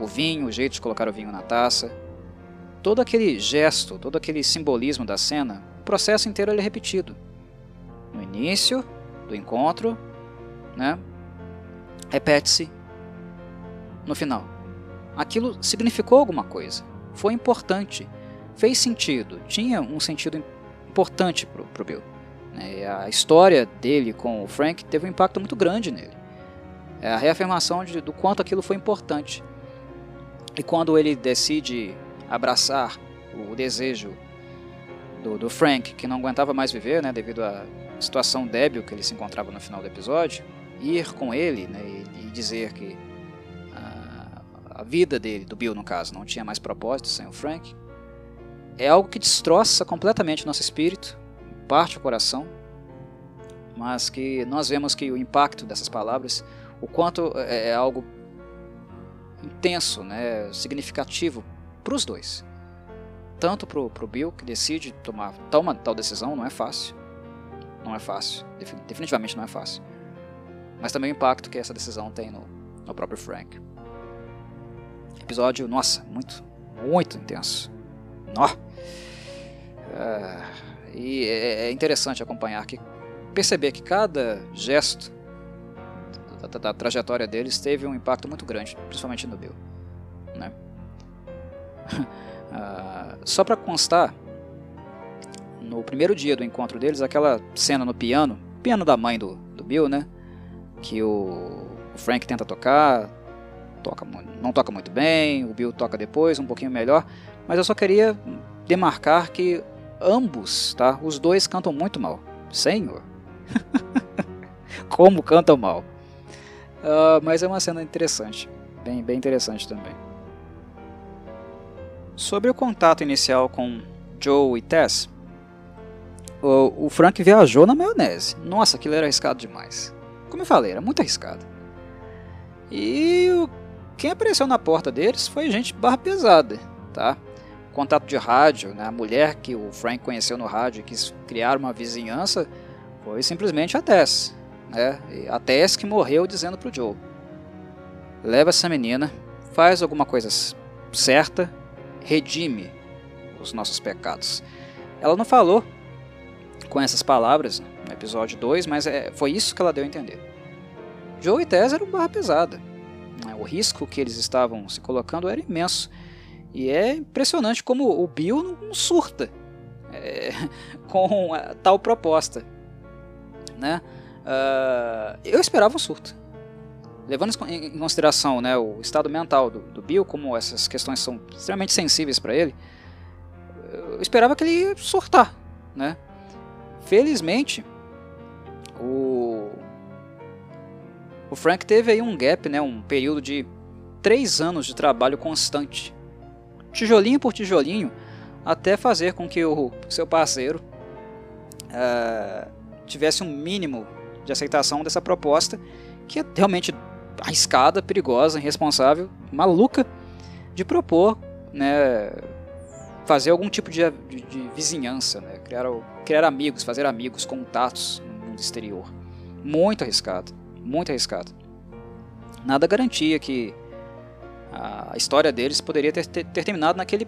o vinho, o jeito de colocar o vinho na taça, todo aquele gesto, todo aquele simbolismo da cena, o processo inteiro é repetido. No início do encontro, né, repete-se no final. Aquilo significou alguma coisa, foi importante, fez sentido, tinha um sentido importante para o Bill. Né? A história dele com o Frank teve um impacto muito grande nele. É a reafirmação de, do quanto aquilo foi importante. E quando ele decide abraçar o desejo do, do Frank, que não aguentava mais viver, né, devido à situação débil que ele se encontrava no final do episódio, ir com ele né, e, e dizer que a, a vida dele, do Bill no caso, não tinha mais propósito sem o Frank, é algo que destroça completamente o nosso espírito, parte o coração, mas que nós vemos que o impacto dessas palavras, o quanto é, é algo intenso, né, significativo para os dois. Tanto para o Bill, que decide tomar toma tal decisão, não é fácil. Não é fácil. Definitivamente não é fácil. mas também o impacto que essa decisão tem no, no próprio Frank. Episódio, nossa, muito, muito intenso. Nó. Uh, e é, é interessante acompanhar que perceber que cada gesto da, da, da, trajetória deles teve um impacto muito grande, principalmente no Bill. Né? uh, só para constar, no primeiro dia do encontro deles, aquela cena no piano, piano da mãe do, do Bill, né? Que o, o Frank tenta tocar, toca, não toca muito bem, o Bill toca depois, um pouquinho melhor, mas eu só queria demarcar que ambos, tá? Os dois cantam muito mal. Senhor! Como cantam mal. Uh, mas é uma cena interessante, bem, bem interessante também. Sobre o contato inicial com Joe e Tess, o, o Frank viajou na maionese. Nossa, aquilo era arriscado demais. Como eu falei, era muito arriscado. E o, quem apareceu na porta deles foi gente barra pesada, tá? Contato de rádio, né? a mulher que o Frank conheceu no rádio e quis criar uma vizinhança foi simplesmente a Tess. Né? A Tess que morreu dizendo pro Joe: leva essa menina, faz alguma coisa certa, redime os nossos pecados. Ela não falou com essas palavras no episódio 2, mas é, foi isso que ela deu a entender. Joe e Tess eram barra pesada. Né? O risco que eles estavam se colocando era imenso. E é impressionante como o Bill não surta é, com tal proposta. Né? Uh, eu esperava um surto. Levando em consideração né, o estado mental do, do Bill, como essas questões são extremamente sensíveis para ele, eu esperava que ele ia surtar. Né? Felizmente, o, o Frank teve aí um gap, né, um período de três anos de trabalho constante, tijolinho por tijolinho, até fazer com que o seu parceiro uh, tivesse um mínimo de aceitação dessa proposta, que é realmente arriscada, perigosa, irresponsável, maluca, de propor, né, fazer algum tipo de, de, de vizinhança, né, criar, criar amigos, fazer amigos, contatos no mundo exterior. Muito arriscado, muito arriscado. Nada garantia que a história deles poderia ter, ter, ter terminado naquele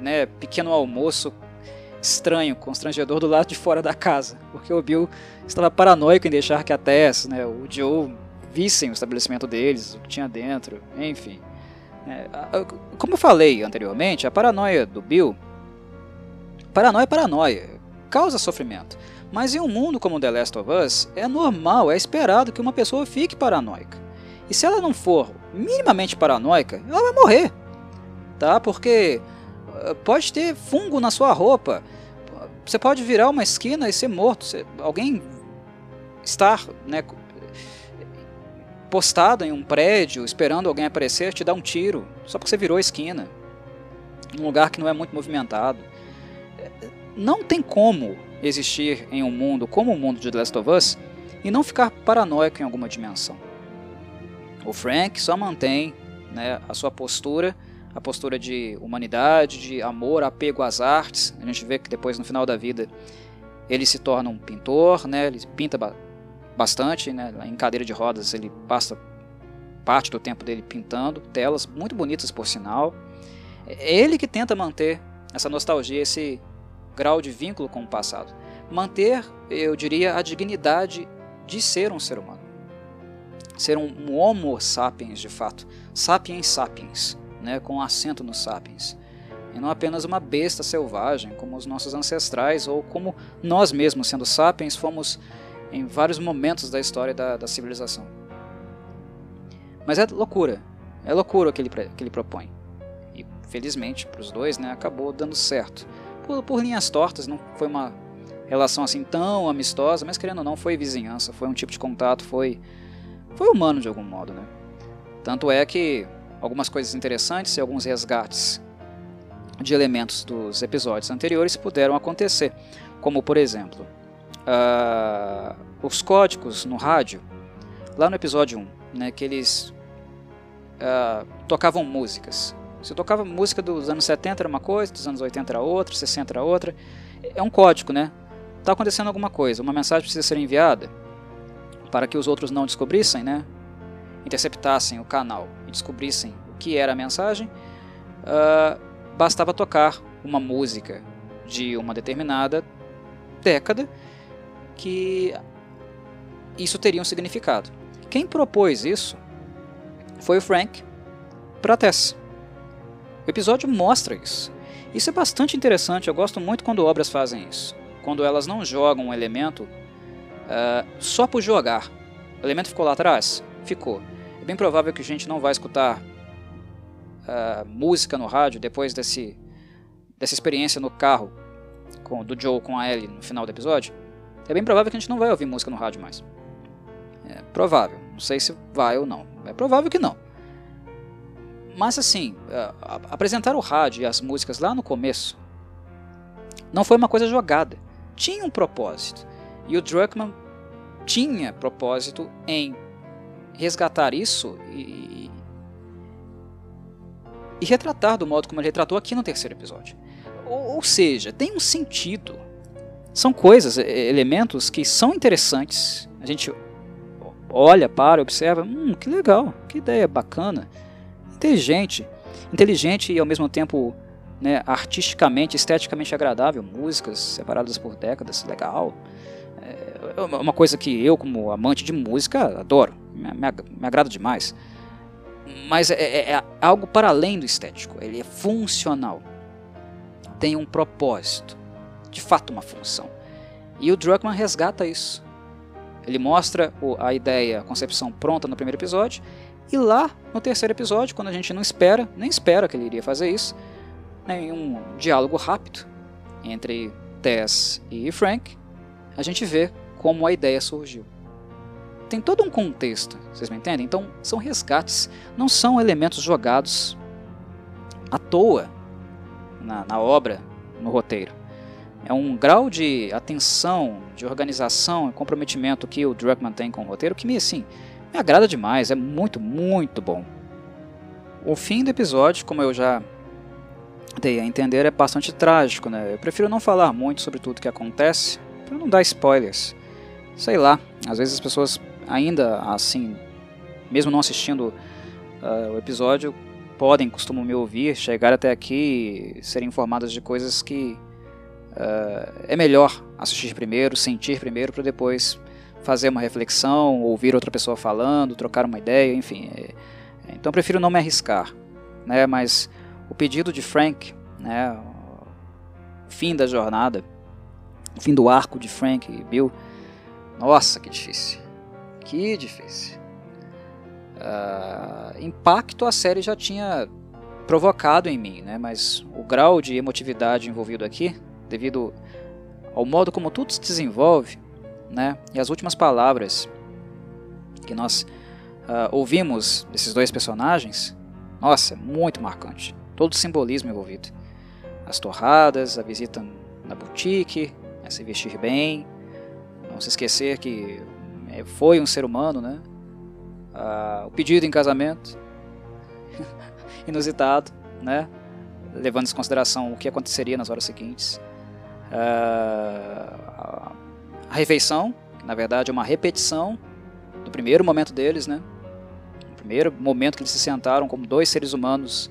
né, pequeno almoço estranho, constrangedor do lado de fora da casa, porque o Bill estava paranoico em deixar que a Tess, né, o Joe, vissem o estabelecimento deles, o que tinha dentro, enfim. É, como eu falei anteriormente, a paranoia do Bill, paranoia é paranoia, causa sofrimento. Mas em um mundo como The Last of Us, é normal, é esperado que uma pessoa fique paranoica. E se ela não for minimamente paranoica, ela vai morrer. Tá? Porque eh, pode ter fungo na sua roupa, você pode virar uma esquina e ser morto. Você, alguém estar né, postado em um prédio, esperando alguém aparecer, te dar um tiro, só porque você virou a esquina. Num lugar que não é muito movimentado. Não tem como existir em um mundo como o mundo de The Last of Us e não ficar paranoico em alguma dimensão. O Frank só mantém né, a sua postura a postura de humanidade, de amor, apego às artes. A gente vê que depois, no final da vida, ele se torna um pintor, né? ele pinta bastante, né? em cadeira de rodas ele passa parte do tempo dele pintando telas muito bonitas por sinal. É ele que tenta manter essa nostalgia, esse grau de vínculo com o passado. Manter, eu diria, a dignidade de ser um ser humano. Ser um, homo sapiens de fato. Sapiens sapiens né, com acento no sapiens, e não apenas uma besta selvagem como os nossos ancestrais ou como nós mesmos, sendo sapiens, fomos em vários momentos da história da, da civilização. Mas é loucura, é loucura o que ele, que ele propõe. E felizmente para os dois né, acabou dando certo. Por, por linhas tortas, não foi uma relação assim tão amistosa, mas querendo ou não, foi vizinhança, foi um tipo de contato, foi, foi humano de algum modo. Né? Tanto é que algumas coisas interessantes e alguns resgates de elementos dos episódios anteriores puderam acontecer, como por exemplo, uh, os códigos no rádio, lá no episódio 1, né, que eles uh, tocavam músicas. Se tocava música dos anos 70 era uma coisa, dos anos 80 era outra, 60 era outra. É um código, né? Está acontecendo alguma coisa, uma mensagem precisa ser enviada. Para que os outros não descobrissem, né? interceptassem o canal e descobrissem o que era a mensagem, uh, bastava tocar uma música de uma determinada década que isso teria um significado. Quem propôs isso foi o Frank para Tess. O episódio mostra isso. Isso é bastante interessante, eu gosto muito quando obras fazem isso. Quando elas não jogam um elemento uh, só por jogar. O elemento ficou lá atrás? Ficou. É bem provável que a gente não vai escutar uh, música no rádio depois desse, dessa experiência no carro com, do Joe com a Ellie no final do episódio. É bem provável que a gente não vai ouvir música no rádio mais. É provável. Não sei se vai ou não. É provável que não. Mas assim, uh, apresentar o rádio e as músicas lá no começo não foi uma coisa jogada. Tinha um propósito. E o Druckmann tinha propósito em resgatar isso e, e retratar do modo como ele retratou aqui no terceiro episódio. Ou, ou seja, tem um sentido. São coisas, elementos que são interessantes. A gente olha, para, observa, hum, que legal, que ideia bacana inteligente. Inteligente e ao mesmo tempo né, artisticamente, esteticamente agradável. Músicas separadas por décadas, legal. É, uma coisa que eu, como amante de música, adoro. Me, me, me agrada demais. Mas é, é, é algo para além do estético. Ele é funcional. Tem um propósito. De fato, uma função. E o Druckmann resgata isso. Ele mostra a ideia, a concepção pronta no primeiro episódio e lá no terceiro episódio, quando a gente não espera, nem espera que ele iria fazer isso, em um diálogo rápido entre Tess e Frank, a gente vê como a ideia surgiu. Tem todo um contexto, vocês me entendem? Então são resgates, não são elementos jogados à toa na, na obra, no roteiro. É um grau de atenção, de organização e comprometimento que o Druckmann tem com o roteiro que me assim me agrada demais, é muito, muito bom. O fim do episódio, como eu já dei a entender, é bastante trágico, né? Eu prefiro não falar muito sobre tudo que acontece, para não dar spoilers. Sei lá, às vezes as pessoas ainda assim, mesmo não assistindo uh, o episódio, podem, costumam me ouvir, chegar até aqui e serem informadas de coisas que uh, é melhor assistir primeiro, sentir primeiro, para depois fazer uma reflexão, ouvir outra pessoa falando, trocar uma ideia, enfim. É, é, então prefiro não me arriscar, né? Mas o pedido de Frank, né? O fim da jornada, o fim do arco de Frank e Bill, nossa, que difícil, que difícil. Uh, impacto a série já tinha provocado em mim, né? Mas o grau de emotividade envolvido aqui, devido ao modo como tudo se desenvolve, né? E as últimas palavras que nós uh, ouvimos desses dois personagens, nossa, é muito marcante. Todo o simbolismo envolvido. As torradas, a visita na boutique, né, se vestir bem, não se esquecer que é, foi um ser humano, né? Uh, o pedido em casamento, inusitado, né? Levando em consideração o que aconteceria nas horas seguintes. Uh, a refeição, que na verdade é uma repetição do primeiro momento deles, né? O primeiro momento que eles se sentaram como dois seres humanos,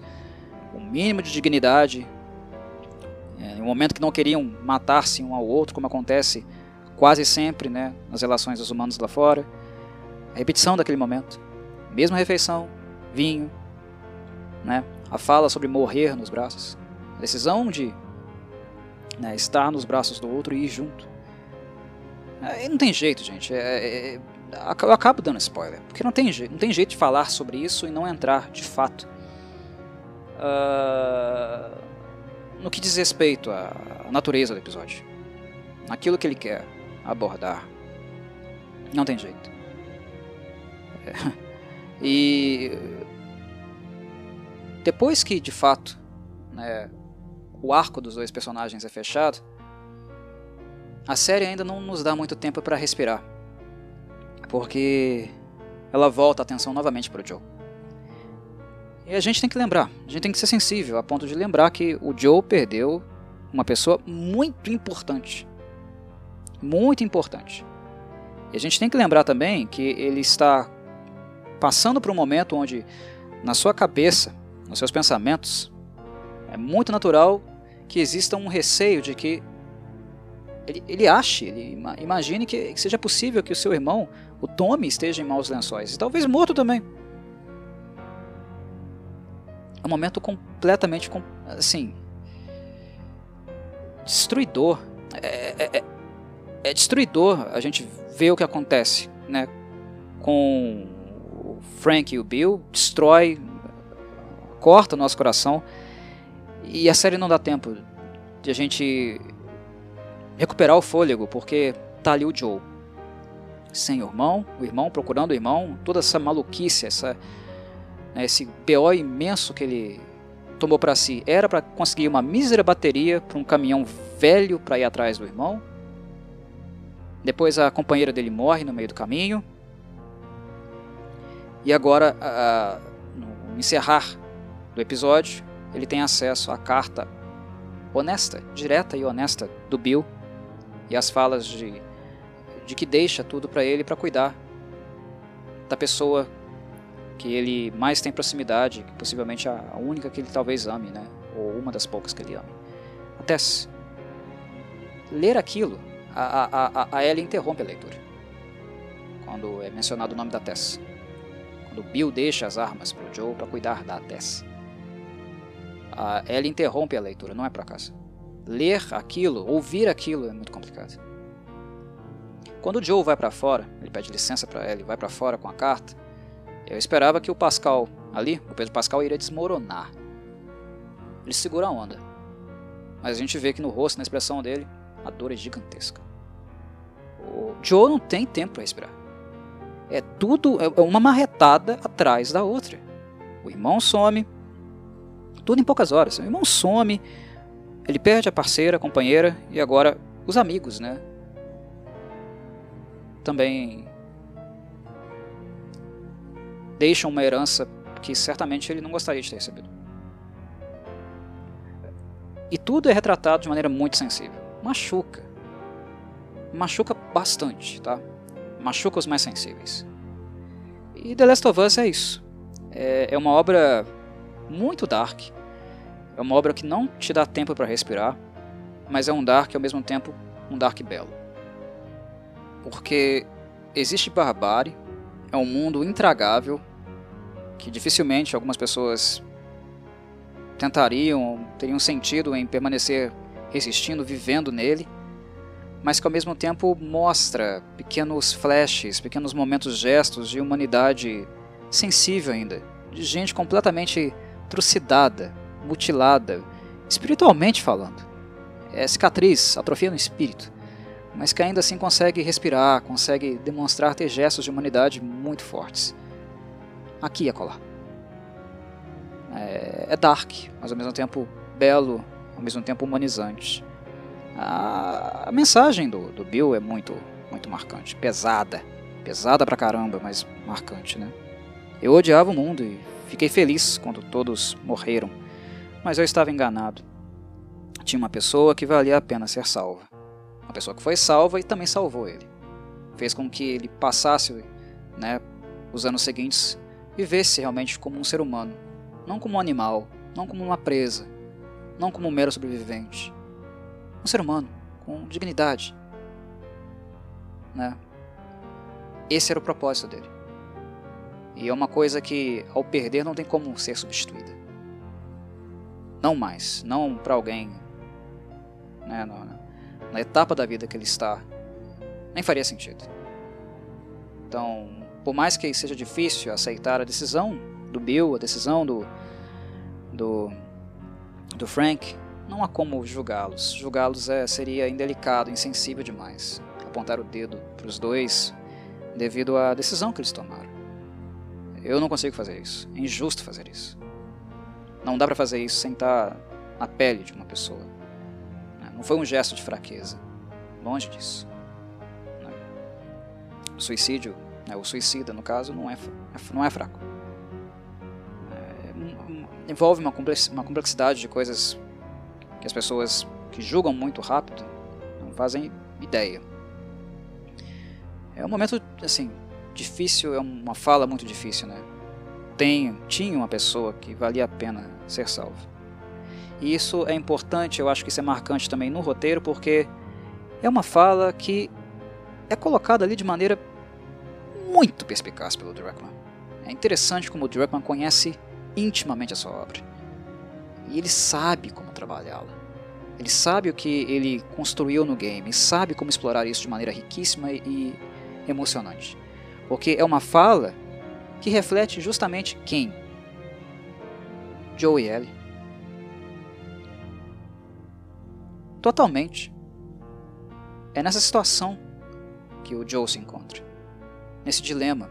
um mínimo de dignidade, é, um momento que não queriam matar-se um ao outro, como acontece quase sempre, né, nas relações dos humanos lá fora. A repetição daquele momento, mesma refeição, vinho, né? A fala sobre morrer nos braços, a decisão de né, estar nos braços do outro e ir junto. Não tem jeito, gente. É, é, é eu acabo dando spoiler, porque não tem, jeito, não tem jeito de falar sobre isso e não entrar de fato uh, no que diz respeito à natureza do episódio, naquilo que ele quer abordar. Não tem jeito. É. E depois que de fato né, o arco dos dois personagens é fechado, a série ainda não nos dá muito tempo para respirar, porque ela volta a atenção novamente para o Joe. E a gente tem que lembrar, a gente tem que ser sensível a ponto de lembrar que o Joe perdeu uma pessoa muito importante. Muito importante. E a gente tem que lembrar também que ele está passando por um momento onde, na sua cabeça, nos seus pensamentos, é muito natural que exista um receio de que ele, ele ache, ele imagine que, que seja possível que o seu irmão, o Tommy, esteja em maus lençóis. E talvez morto também. É um momento completamente, assim, destruidor. É, é, é, é destruidor a gente ver o que acontece, né? Com o Frank e o Bill, destrói, corta o nosso coração. E a série não dá tempo de a gente recuperar o fôlego, porque tá ali o Joe. Sem o irmão, o irmão procurando o irmão, toda essa maluquice, essa, né, esse BO imenso que ele tomou para si, era para conseguir uma mísera bateria para um caminhão velho para ir atrás do irmão. Depois a companheira dele morre no meio do caminho. E agora, no encerrar do episódio, ele tem acesso à carta honesta, direta e honesta do Bill e as falas de, de que deixa tudo para ele para cuidar da pessoa que ele mais tem proximidade, que possivelmente a única que ele talvez ame, né? Ou uma das poucas que ele ama. A Tess. Ler aquilo, a, a, a Ellie interrompe a leitura. Quando é mencionado o nome da Tess. Quando Bill deixa as armas para o Joe para cuidar da Tess. A Ellie interrompe a leitura, não é por acaso ler aquilo, ouvir aquilo é muito complicado. Quando o Joe vai para fora, ele pede licença para ele, vai para fora com a carta. Eu esperava que o Pascal ali, o Pedro Pascal iria desmoronar. Ele segura a onda. Mas a gente vê que no rosto, na expressão dele, a dor é gigantesca. O Joe não tem tempo para respirar. É tudo é uma marretada atrás da outra. O irmão some, tudo em poucas horas. O irmão some, ele perde a parceira, a companheira e agora os amigos, né? Também deixam uma herança que certamente ele não gostaria de ter recebido. E tudo é retratado de maneira muito sensível. Machuca. Machuca bastante, tá? Machuca os mais sensíveis. E The Last of Us é isso. É, é uma obra muito dark, é uma obra que não te dá tempo para respirar, mas é um dark ao mesmo tempo um dark belo. Porque existe barbárie, é um mundo intragável que dificilmente algumas pessoas tentariam, teriam sentido em permanecer resistindo, vivendo nele, mas que ao mesmo tempo mostra pequenos flashes, pequenos momentos, gestos de humanidade sensível ainda, de gente completamente trucidada, mutilada, espiritualmente falando. É cicatriz, atrofia no espírito, mas que ainda assim consegue respirar, consegue demonstrar ter gestos de humanidade muito fortes. Aqui e acolá. É, é dark, mas ao mesmo tempo belo, ao mesmo tempo humanizante. A, mensagem do, do Bill é muito, muito marcante, pesada, pesada pra caramba, mas marcante, né? Eu odiava o mundo e fiquei feliz quando todos morreram mas eu estava enganado. Tinha uma pessoa que valia a pena ser salva. Uma pessoa que foi salva e também salvou ele. Fez com que ele passasse né, os anos seguintes, vivesse realmente como um ser humano, não como um animal, não como uma presa, não como um mero sobrevivente. Um ser humano, com dignidade. Né? Esse era o propósito dele. E é uma coisa que, ao perder, não tem como ser substituída. Não mais, não para alguém né, na, na etapa da vida que ele está, nem faria sentido. Então, por mais que seja difícil aceitar a decisão do Bill, a decisão do, do, do Frank, não há como julgá-los. Julgá-los é, seria indelicado, insensível demais. Apontar o dedo para os dois devido à decisão que eles tomaram. Eu não consigo fazer isso. É injusto fazer isso. Não dá para fazer isso sem estar na pele de uma pessoa. Né? Não foi um gesto de fraqueza. Longe disso. Né? O suicídio, né, o suicida, no caso, não é, não é fraco. É, envolve uma complexidade de coisas que as pessoas que julgam muito rápido não fazem ideia. É um momento, assim, difícil, é uma fala muito difícil, né? Tem, tinha uma pessoa que valia a pena ser salva. E isso é importante, eu acho que isso é marcante também no roteiro, porque é uma fala que é colocada ali de maneira muito perspicaz pelo Druckmann. É interessante como o Druckmann conhece intimamente a sua obra. E ele sabe como trabalhá-la. Ele sabe o que ele construiu no game, sabe como explorar isso de maneira riquíssima e emocionante. Porque é uma fala que reflete justamente quem? Joe e Ellie. Totalmente. É nessa situação que o Joe se encontra. Nesse dilema.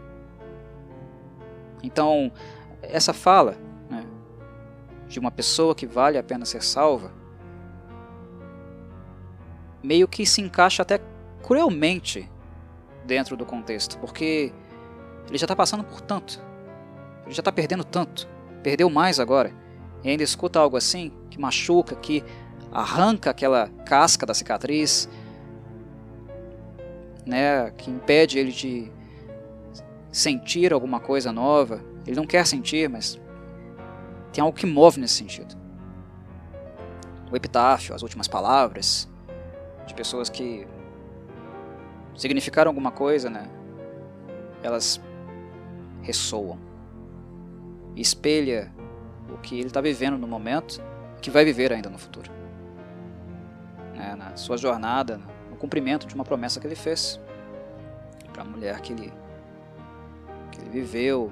Então, essa fala de uma pessoa que vale a pena ser salva meio que se encaixa até cruelmente dentro do contexto, porque ele já está passando por tanto, ele já está perdendo tanto, perdeu mais agora, e ainda escuta algo assim que machuca, que arranca aquela casca da cicatriz, né, que impede ele de sentir alguma coisa nova. Ele não quer sentir, mas tem algo que move nesse sentido. O epitáfio, as últimas palavras de pessoas que significaram alguma coisa, né? Elas ressoam. Espelha o que ele está vivendo no momento, que vai viver ainda no futuro. Né? Na sua jornada, no cumprimento de uma promessa que ele fez para a mulher que ele, que ele viveu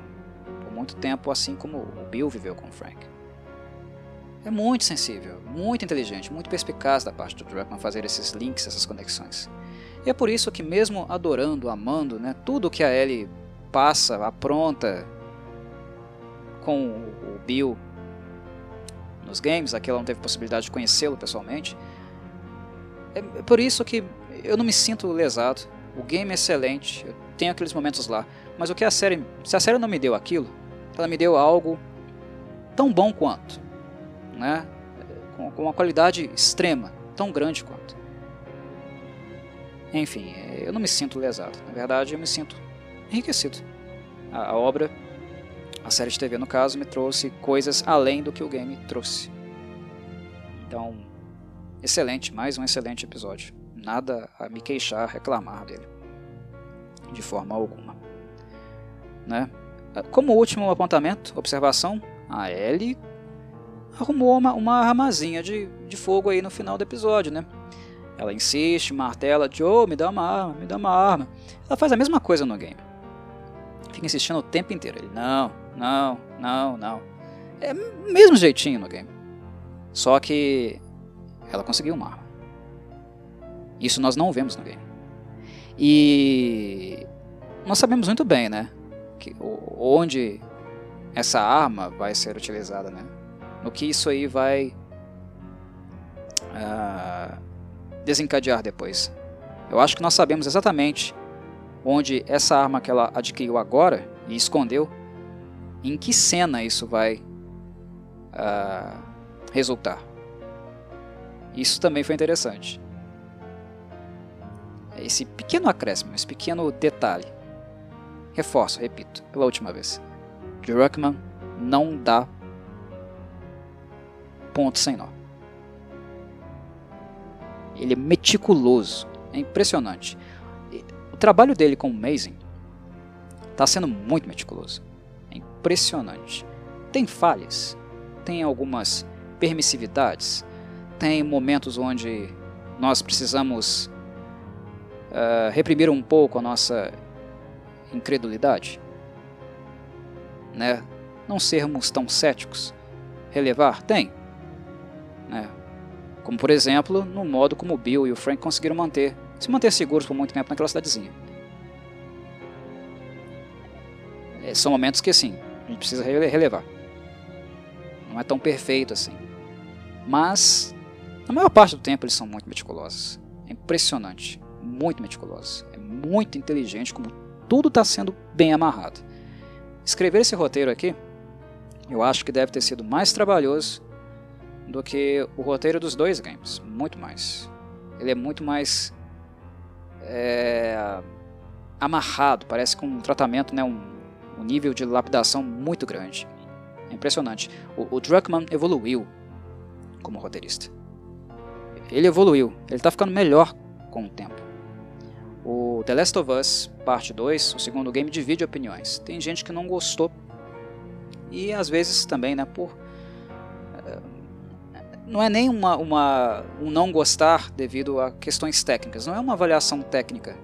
muito tempo, assim como o Bill viveu com Frank. É muito sensível, muito inteligente, muito perspicaz da parte do Druckmann fazer esses links, essas conexões. E é por isso que mesmo adorando, amando, né, tudo que a Ellie passa, apronta com o Bill nos games, aqui ela não teve possibilidade de conhecê-lo pessoalmente, é por isso que eu não me sinto lesado. O game é excelente, eu tenho aqueles momentos lá, mas o que a série, se a série não me deu aquilo, ela me deu algo tão bom quanto, né? com, uma qualidade extrema, tão grande quanto. Enfim, eu não me sinto lesado. Na verdade, eu me sinto enriquecido. A, a obra, a série de TV no caso, me trouxe coisas além do que o game trouxe. Então, excelente, mais um excelente episódio. Nada a me queixar, reclamar dele. De forma alguma. Né? Como último apontamento, observação, a Ellie arrumou uma, uma armazinha de, de fogo aí no final do episódio, né? Ela insiste, martela, Joe, me dá uma arma, me dá uma arma. Ela faz a mesma coisa no game. Fica insistindo o tempo inteiro. Ele, não, não, não, não. É mesmo jeitinho no game. Só que ela conseguiu uma arma. Isso nós não vemos no game. E nós sabemos muito bem, né? Que, onde essa arma vai ser utilizada, né? No que isso aí vai uh, desencadear depois. Eu acho que nós sabemos exatamente onde essa arma que ela adquiriu agora e escondeu, em que cena isso vai uh, resultar. Isso também foi interessante. Esse pequeno acréscimo, esse pequeno detalhe. Reforço, repito, pela última vez. Druckmann não dá ponto sem nó. Ele é meticuloso, é impressionante. O trabalho dele com o Mazing está sendo muito meticuloso. É impressionante. Tem falhas, tem algumas permissividades, tem momentos onde nós precisamos uh, reprimir um pouco a nossa incredulidade, né? Não sermos tão céticos. Relevar? Tem. Né? Como por exemplo, no modo como o Bill e o Frank conseguiram manter, se manter seguros por muito tempo naquela cidadezinha. É, são momentos que assim, a gente precisa relevar. Não é tão perfeito assim. Mas, na maior parte do tempo, eles são muito meticulosos. É impressionante. Muito meticulosos. É muito inteligente como tudo está sendo bem amarrado. Escrever esse roteiro aqui, eu acho que deve ter sido mais trabalhoso do que o roteiro dos dois games, muito mais. Ele é muito mais é, amarrado, parece com um tratamento, né, um, um nível de lapidação muito grande. É impressionante. O, o Druckmann evoluiu como roteirista. Ele evoluiu, ele está ficando melhor com o tempo. O The Last of Us Parte 2, o segundo game, divide opiniões. Tem gente que não gostou e às vezes também, né, por eh, não é nem uma, uma, um não gostar devido a questões técnicas, não é uma avaliação técnica.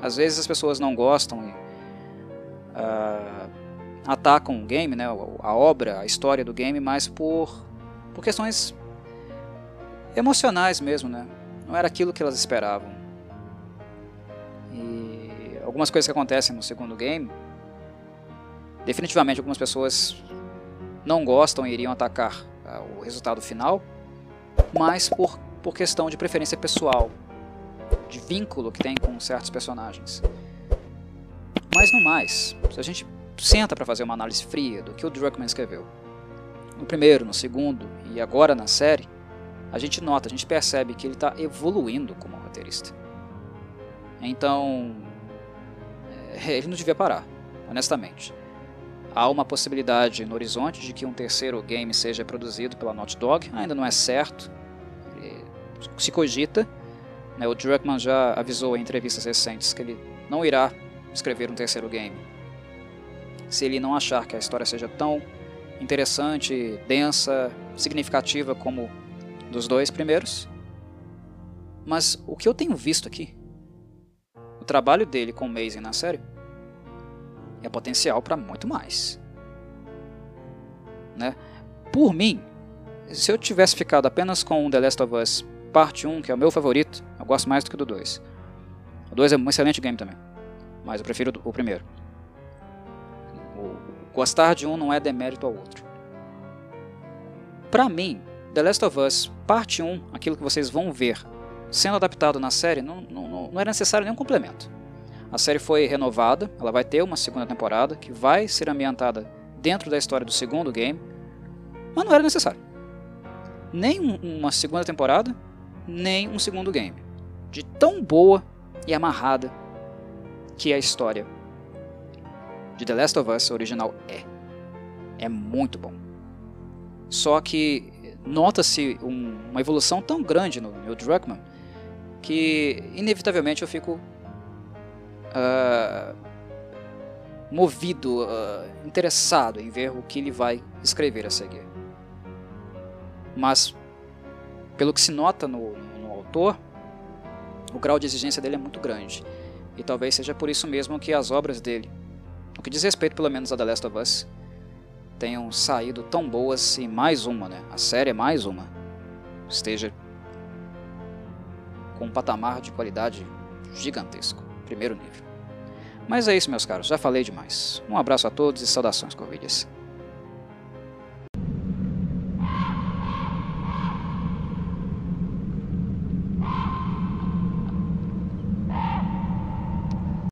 Às vezes as pessoas não gostam e uh, atacam o game, né, a obra, a história do game, mas por, por questões emocionais mesmo, né? Não era aquilo que elas esperavam. Algumas coisas que acontecem no segundo game, definitivamente algumas pessoas não gostam e iriam atacar uh, o resultado final, mas por, por questão de preferência pessoal, de vínculo que tem com certos personagens. Mas no mais, se a gente senta para fazer uma análise fria do que o Druckmann escreveu, no primeiro, no segundo e agora na série, a gente nota, a gente percebe que ele está evoluindo como roteirista. Então, ele não devia parar, honestamente. Há uma possibilidade no horizonte de que um terceiro game seja produzido pela Naughty Dog, ainda não é certo, se cogita. Né, o Druckmann já avisou em entrevistas recentes que ele não irá escrever um terceiro game. Se ele não achar que a história seja tão interessante, densa, significativa como dos dois primeiros. Mas o que eu tenho visto aqui, o trabalho dele com Mazing na série, é potencial para muito mais. Né? Por mim, se eu tivesse ficado apenas com The Last of Us Parte 1, que é o meu favorito, eu gosto mais do que do 2. O 2 é um excelente game também, mas eu prefiro o primeiro. O gostar de um não é demérito ao outro. Para mim, The Last of Us, parte 1, aquilo que vocês vão ver sendo adaptado na série, não, não, não era necessário nenhum complemento. A série foi renovada, ela vai ter uma segunda temporada que vai ser ambientada dentro da história do segundo game, mas não era necessário. Nem uma segunda temporada, nem um segundo game. De tão boa e amarrada que a história de The Last of Us original é. É muito bom. Só que nota-se um, uma evolução tão grande no Neil Druckmann que inevitavelmente eu fico uh, movido, uh, interessado em ver o que ele vai escrever a seguir. Mas, pelo que se nota no, no autor, o grau de exigência dele é muito grande. E talvez seja por isso mesmo que as obras dele, no que diz respeito pelo menos a The Last of Us, tenham saído tão boas e mais uma, né? A série é mais uma. Esteja com um patamar de qualidade gigantesco, primeiro nível. Mas é isso, meus caros, já falei demais. Um abraço a todos e saudações, Corvides.